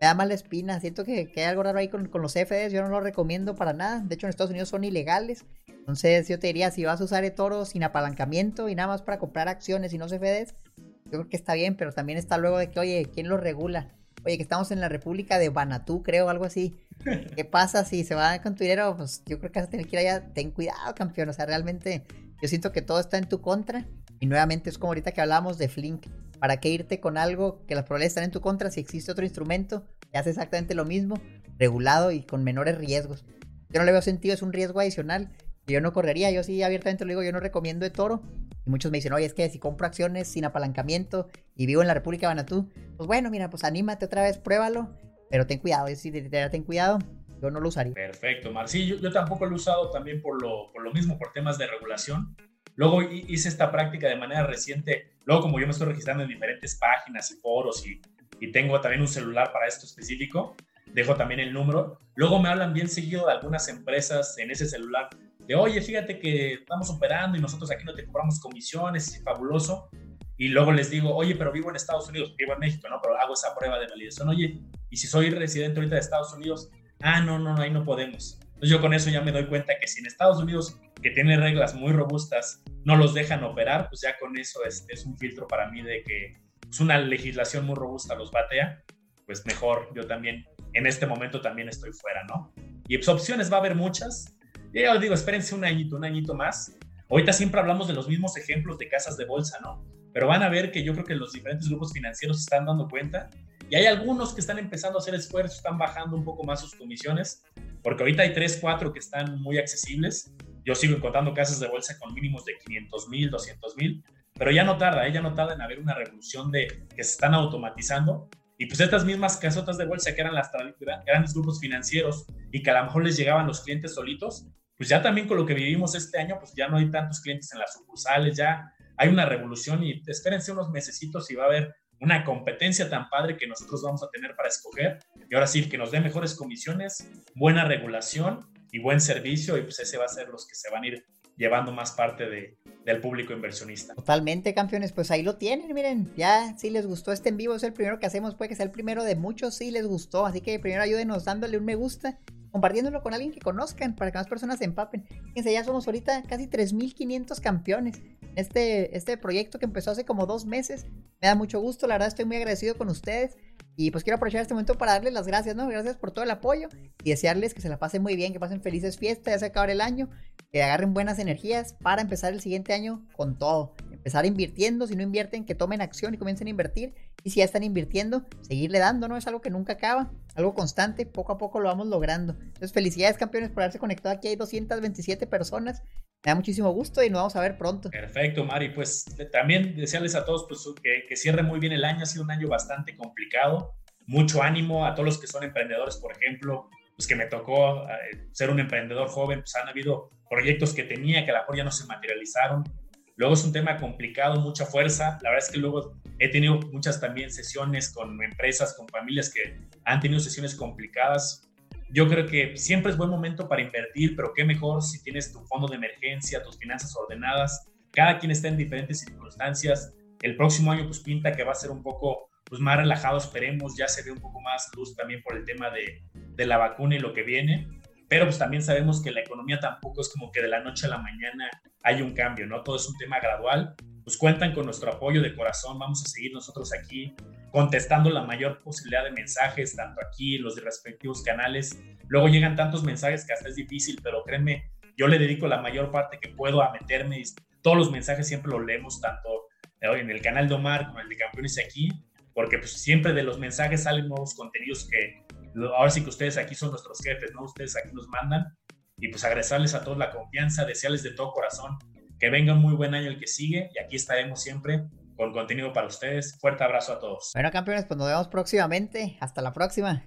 Me da mala espina, siento que, hay algo raro ahí con, los CFDs, yo no lo recomiendo para nada. De hecho, en Estados Unidos son ilegales. Entonces, yo te diría, si vas a usar eToro sin apalancamiento y nada más para comprar acciones y no CFDs, yo creo que está bien, pero también está luego de que, oye, ¿quién lo regula? Oye, que estamos en la República de Banatú, creo, algo así. ¿Qué pasa si se va con tu dinero? Pues yo creo que vas a tener que ir allá. Ten cuidado, campeón. O sea, realmente yo siento que todo está en tu contra. Y nuevamente es como ahorita que hablábamos de Flink. ¿Para qué irte con algo que las probabilidades están en tu contra si existe otro instrumento que hace exactamente lo mismo, regulado y con menores riesgos? Yo no le veo sentido, es un riesgo adicional que yo no correría. Yo sí abiertamente lo digo, yo no recomiendo de toro. Y muchos me dicen, oye, es que si compro acciones sin apalancamiento y vivo en la República de Banatú, pues bueno, mira, pues anímate otra vez, pruébalo. Pero ten cuidado, decir, ten cuidado yo no lo usaría. Perfecto, Mar. Sí, yo, tampoco lo he usado también por lo, por lo mismo, por temas de regulación. Luego hice esta práctica de manera reciente. Luego, como yo me estoy registrando en diferentes páginas y foros y, y tengo también un celular para esto específico, dejo también el número. Luego me hablan bien seguido de algunas empresas en ese celular de, oye, fíjate que estamos operando y nosotros aquí no te cobramos comisiones, es fabuloso. Y luego les digo, oye, pero vivo en Estados Unidos, vivo en México, ¿no? Pero hago esa prueba de validación. Oye, y si soy residente ahorita de Estados Unidos, ah, no, no, ahí no podemos. Entonces yo con eso ya me doy cuenta que si en Estados Unidos, que tiene reglas muy robustas, no los dejan operar, pues ya con eso es, un filtro para mí de que es pues, una legislación muy robusta los batea, pues mejor yo también en este momento también estoy fuera, ¿no? Y pues opciones va a haber muchas. Ya os digo, espérense un añito, un añito más. Ahorita siempre hablamos de los mismos ejemplos de casas de bolsa, ¿no? Pero van a ver que yo creo que los diferentes grupos financieros se están dando cuenta y hay algunos que están empezando a hacer esfuerzos, están bajando un poco más sus comisiones, porque ahorita hay 3, 4 que están muy accesibles. Yo sigo encontrando casas de bolsa con mínimos de 500 mil, 200 mil, pero ya no tarda, ¿eh? ya no tarda en haber una revolución de que se están automatizando. Y pues estas mismas casotas de bolsa que eran las grandes grupos financieros y que a lo mejor les llegaban los clientes solitos, pues ya también con lo que vivimos este año, pues ya no hay tantos clientes en las sucursales, ya hay una revolución y espérense unos mesecitos y va a haber una competencia tan padre que nosotros vamos a tener para escoger. Y ahora sí, que nos dé mejores comisiones, buena regulación y buen servicio, y pues ese va a ser los que se van a ir llevando más parte de, del público inversionista. Totalmente, campeones, pues ahí lo tienen, miren, ya si les gustó este en vivo, es el primero que hacemos, puede que sea el primero de muchos, si les gustó, así que primero ayúdenos dándole un me gusta, compartiéndolo con alguien que conozcan, para que más personas se empapen. Fíjense, ya somos ahorita casi 3.500 campeones. Este, este proyecto que empezó hace como dos meses, me da mucho gusto, la verdad estoy muy agradecido con ustedes. Y pues quiero aprovechar este momento para darles las gracias, ¿no? Gracias por todo el apoyo y desearles que se la pasen muy bien, que pasen felices fiestas, ya se acaba el año, que agarren buenas energías para empezar el siguiente año con todo. Empezar invirtiendo, si no invierten, que tomen acción y comiencen a invertir. Y si ya están invirtiendo, seguirle dando, ¿no? Es algo que nunca acaba, algo constante, poco a poco lo vamos logrando. Entonces, felicidades campeones por haberse conectado aquí, hay 227 personas. Me da muchísimo gusto y nos vamos a ver pronto. Perfecto, Mari. Pues también desearles a todos pues, que, que cierre muy bien el año. Ha sido un año bastante complicado. Mucho ánimo a todos los que son emprendedores, por ejemplo, pues que me tocó eh, ser un emprendedor joven. Pues han habido proyectos que tenía que a lo mejor ya no se materializaron. Luego es un tema complicado, mucha fuerza. La verdad es que luego he tenido muchas también sesiones con empresas, con familias que han tenido sesiones complicadas yo creo que siempre es buen momento para invertir, pero qué mejor si tienes tu fondo de emergencia, tus finanzas ordenadas, cada quien está en diferentes circunstancias. El próximo año pues pinta que va a ser un poco pues más relajado, esperemos, ya se ve un poco más luz también por el tema de, de la vacuna y lo que viene, pero pues también sabemos que la economía tampoco es como que de la noche a la mañana hay un cambio, ¿no? Todo es un tema gradual, pues cuentan con nuestro apoyo de corazón, vamos a seguir nosotros aquí contestando la mayor posibilidad de mensajes, tanto aquí, los de respectivos canales. Luego llegan tantos mensajes que hasta es difícil, pero créeme, yo le dedico la mayor parte que puedo a meterme. Todos los mensajes siempre los leemos, tanto en el canal de Omar como el de Campeones aquí, porque pues siempre de los mensajes salen nuevos contenidos que ahora sí que ustedes aquí son nuestros jefes, ¿no? Ustedes aquí nos mandan. Y pues agradecerles a todos la confianza, desearles de todo corazón que venga un muy buen año el que sigue y aquí estaremos siempre con contenido para ustedes. Fuerte abrazo a todos. Bueno, campeones, pues nos vemos próximamente. Hasta la próxima.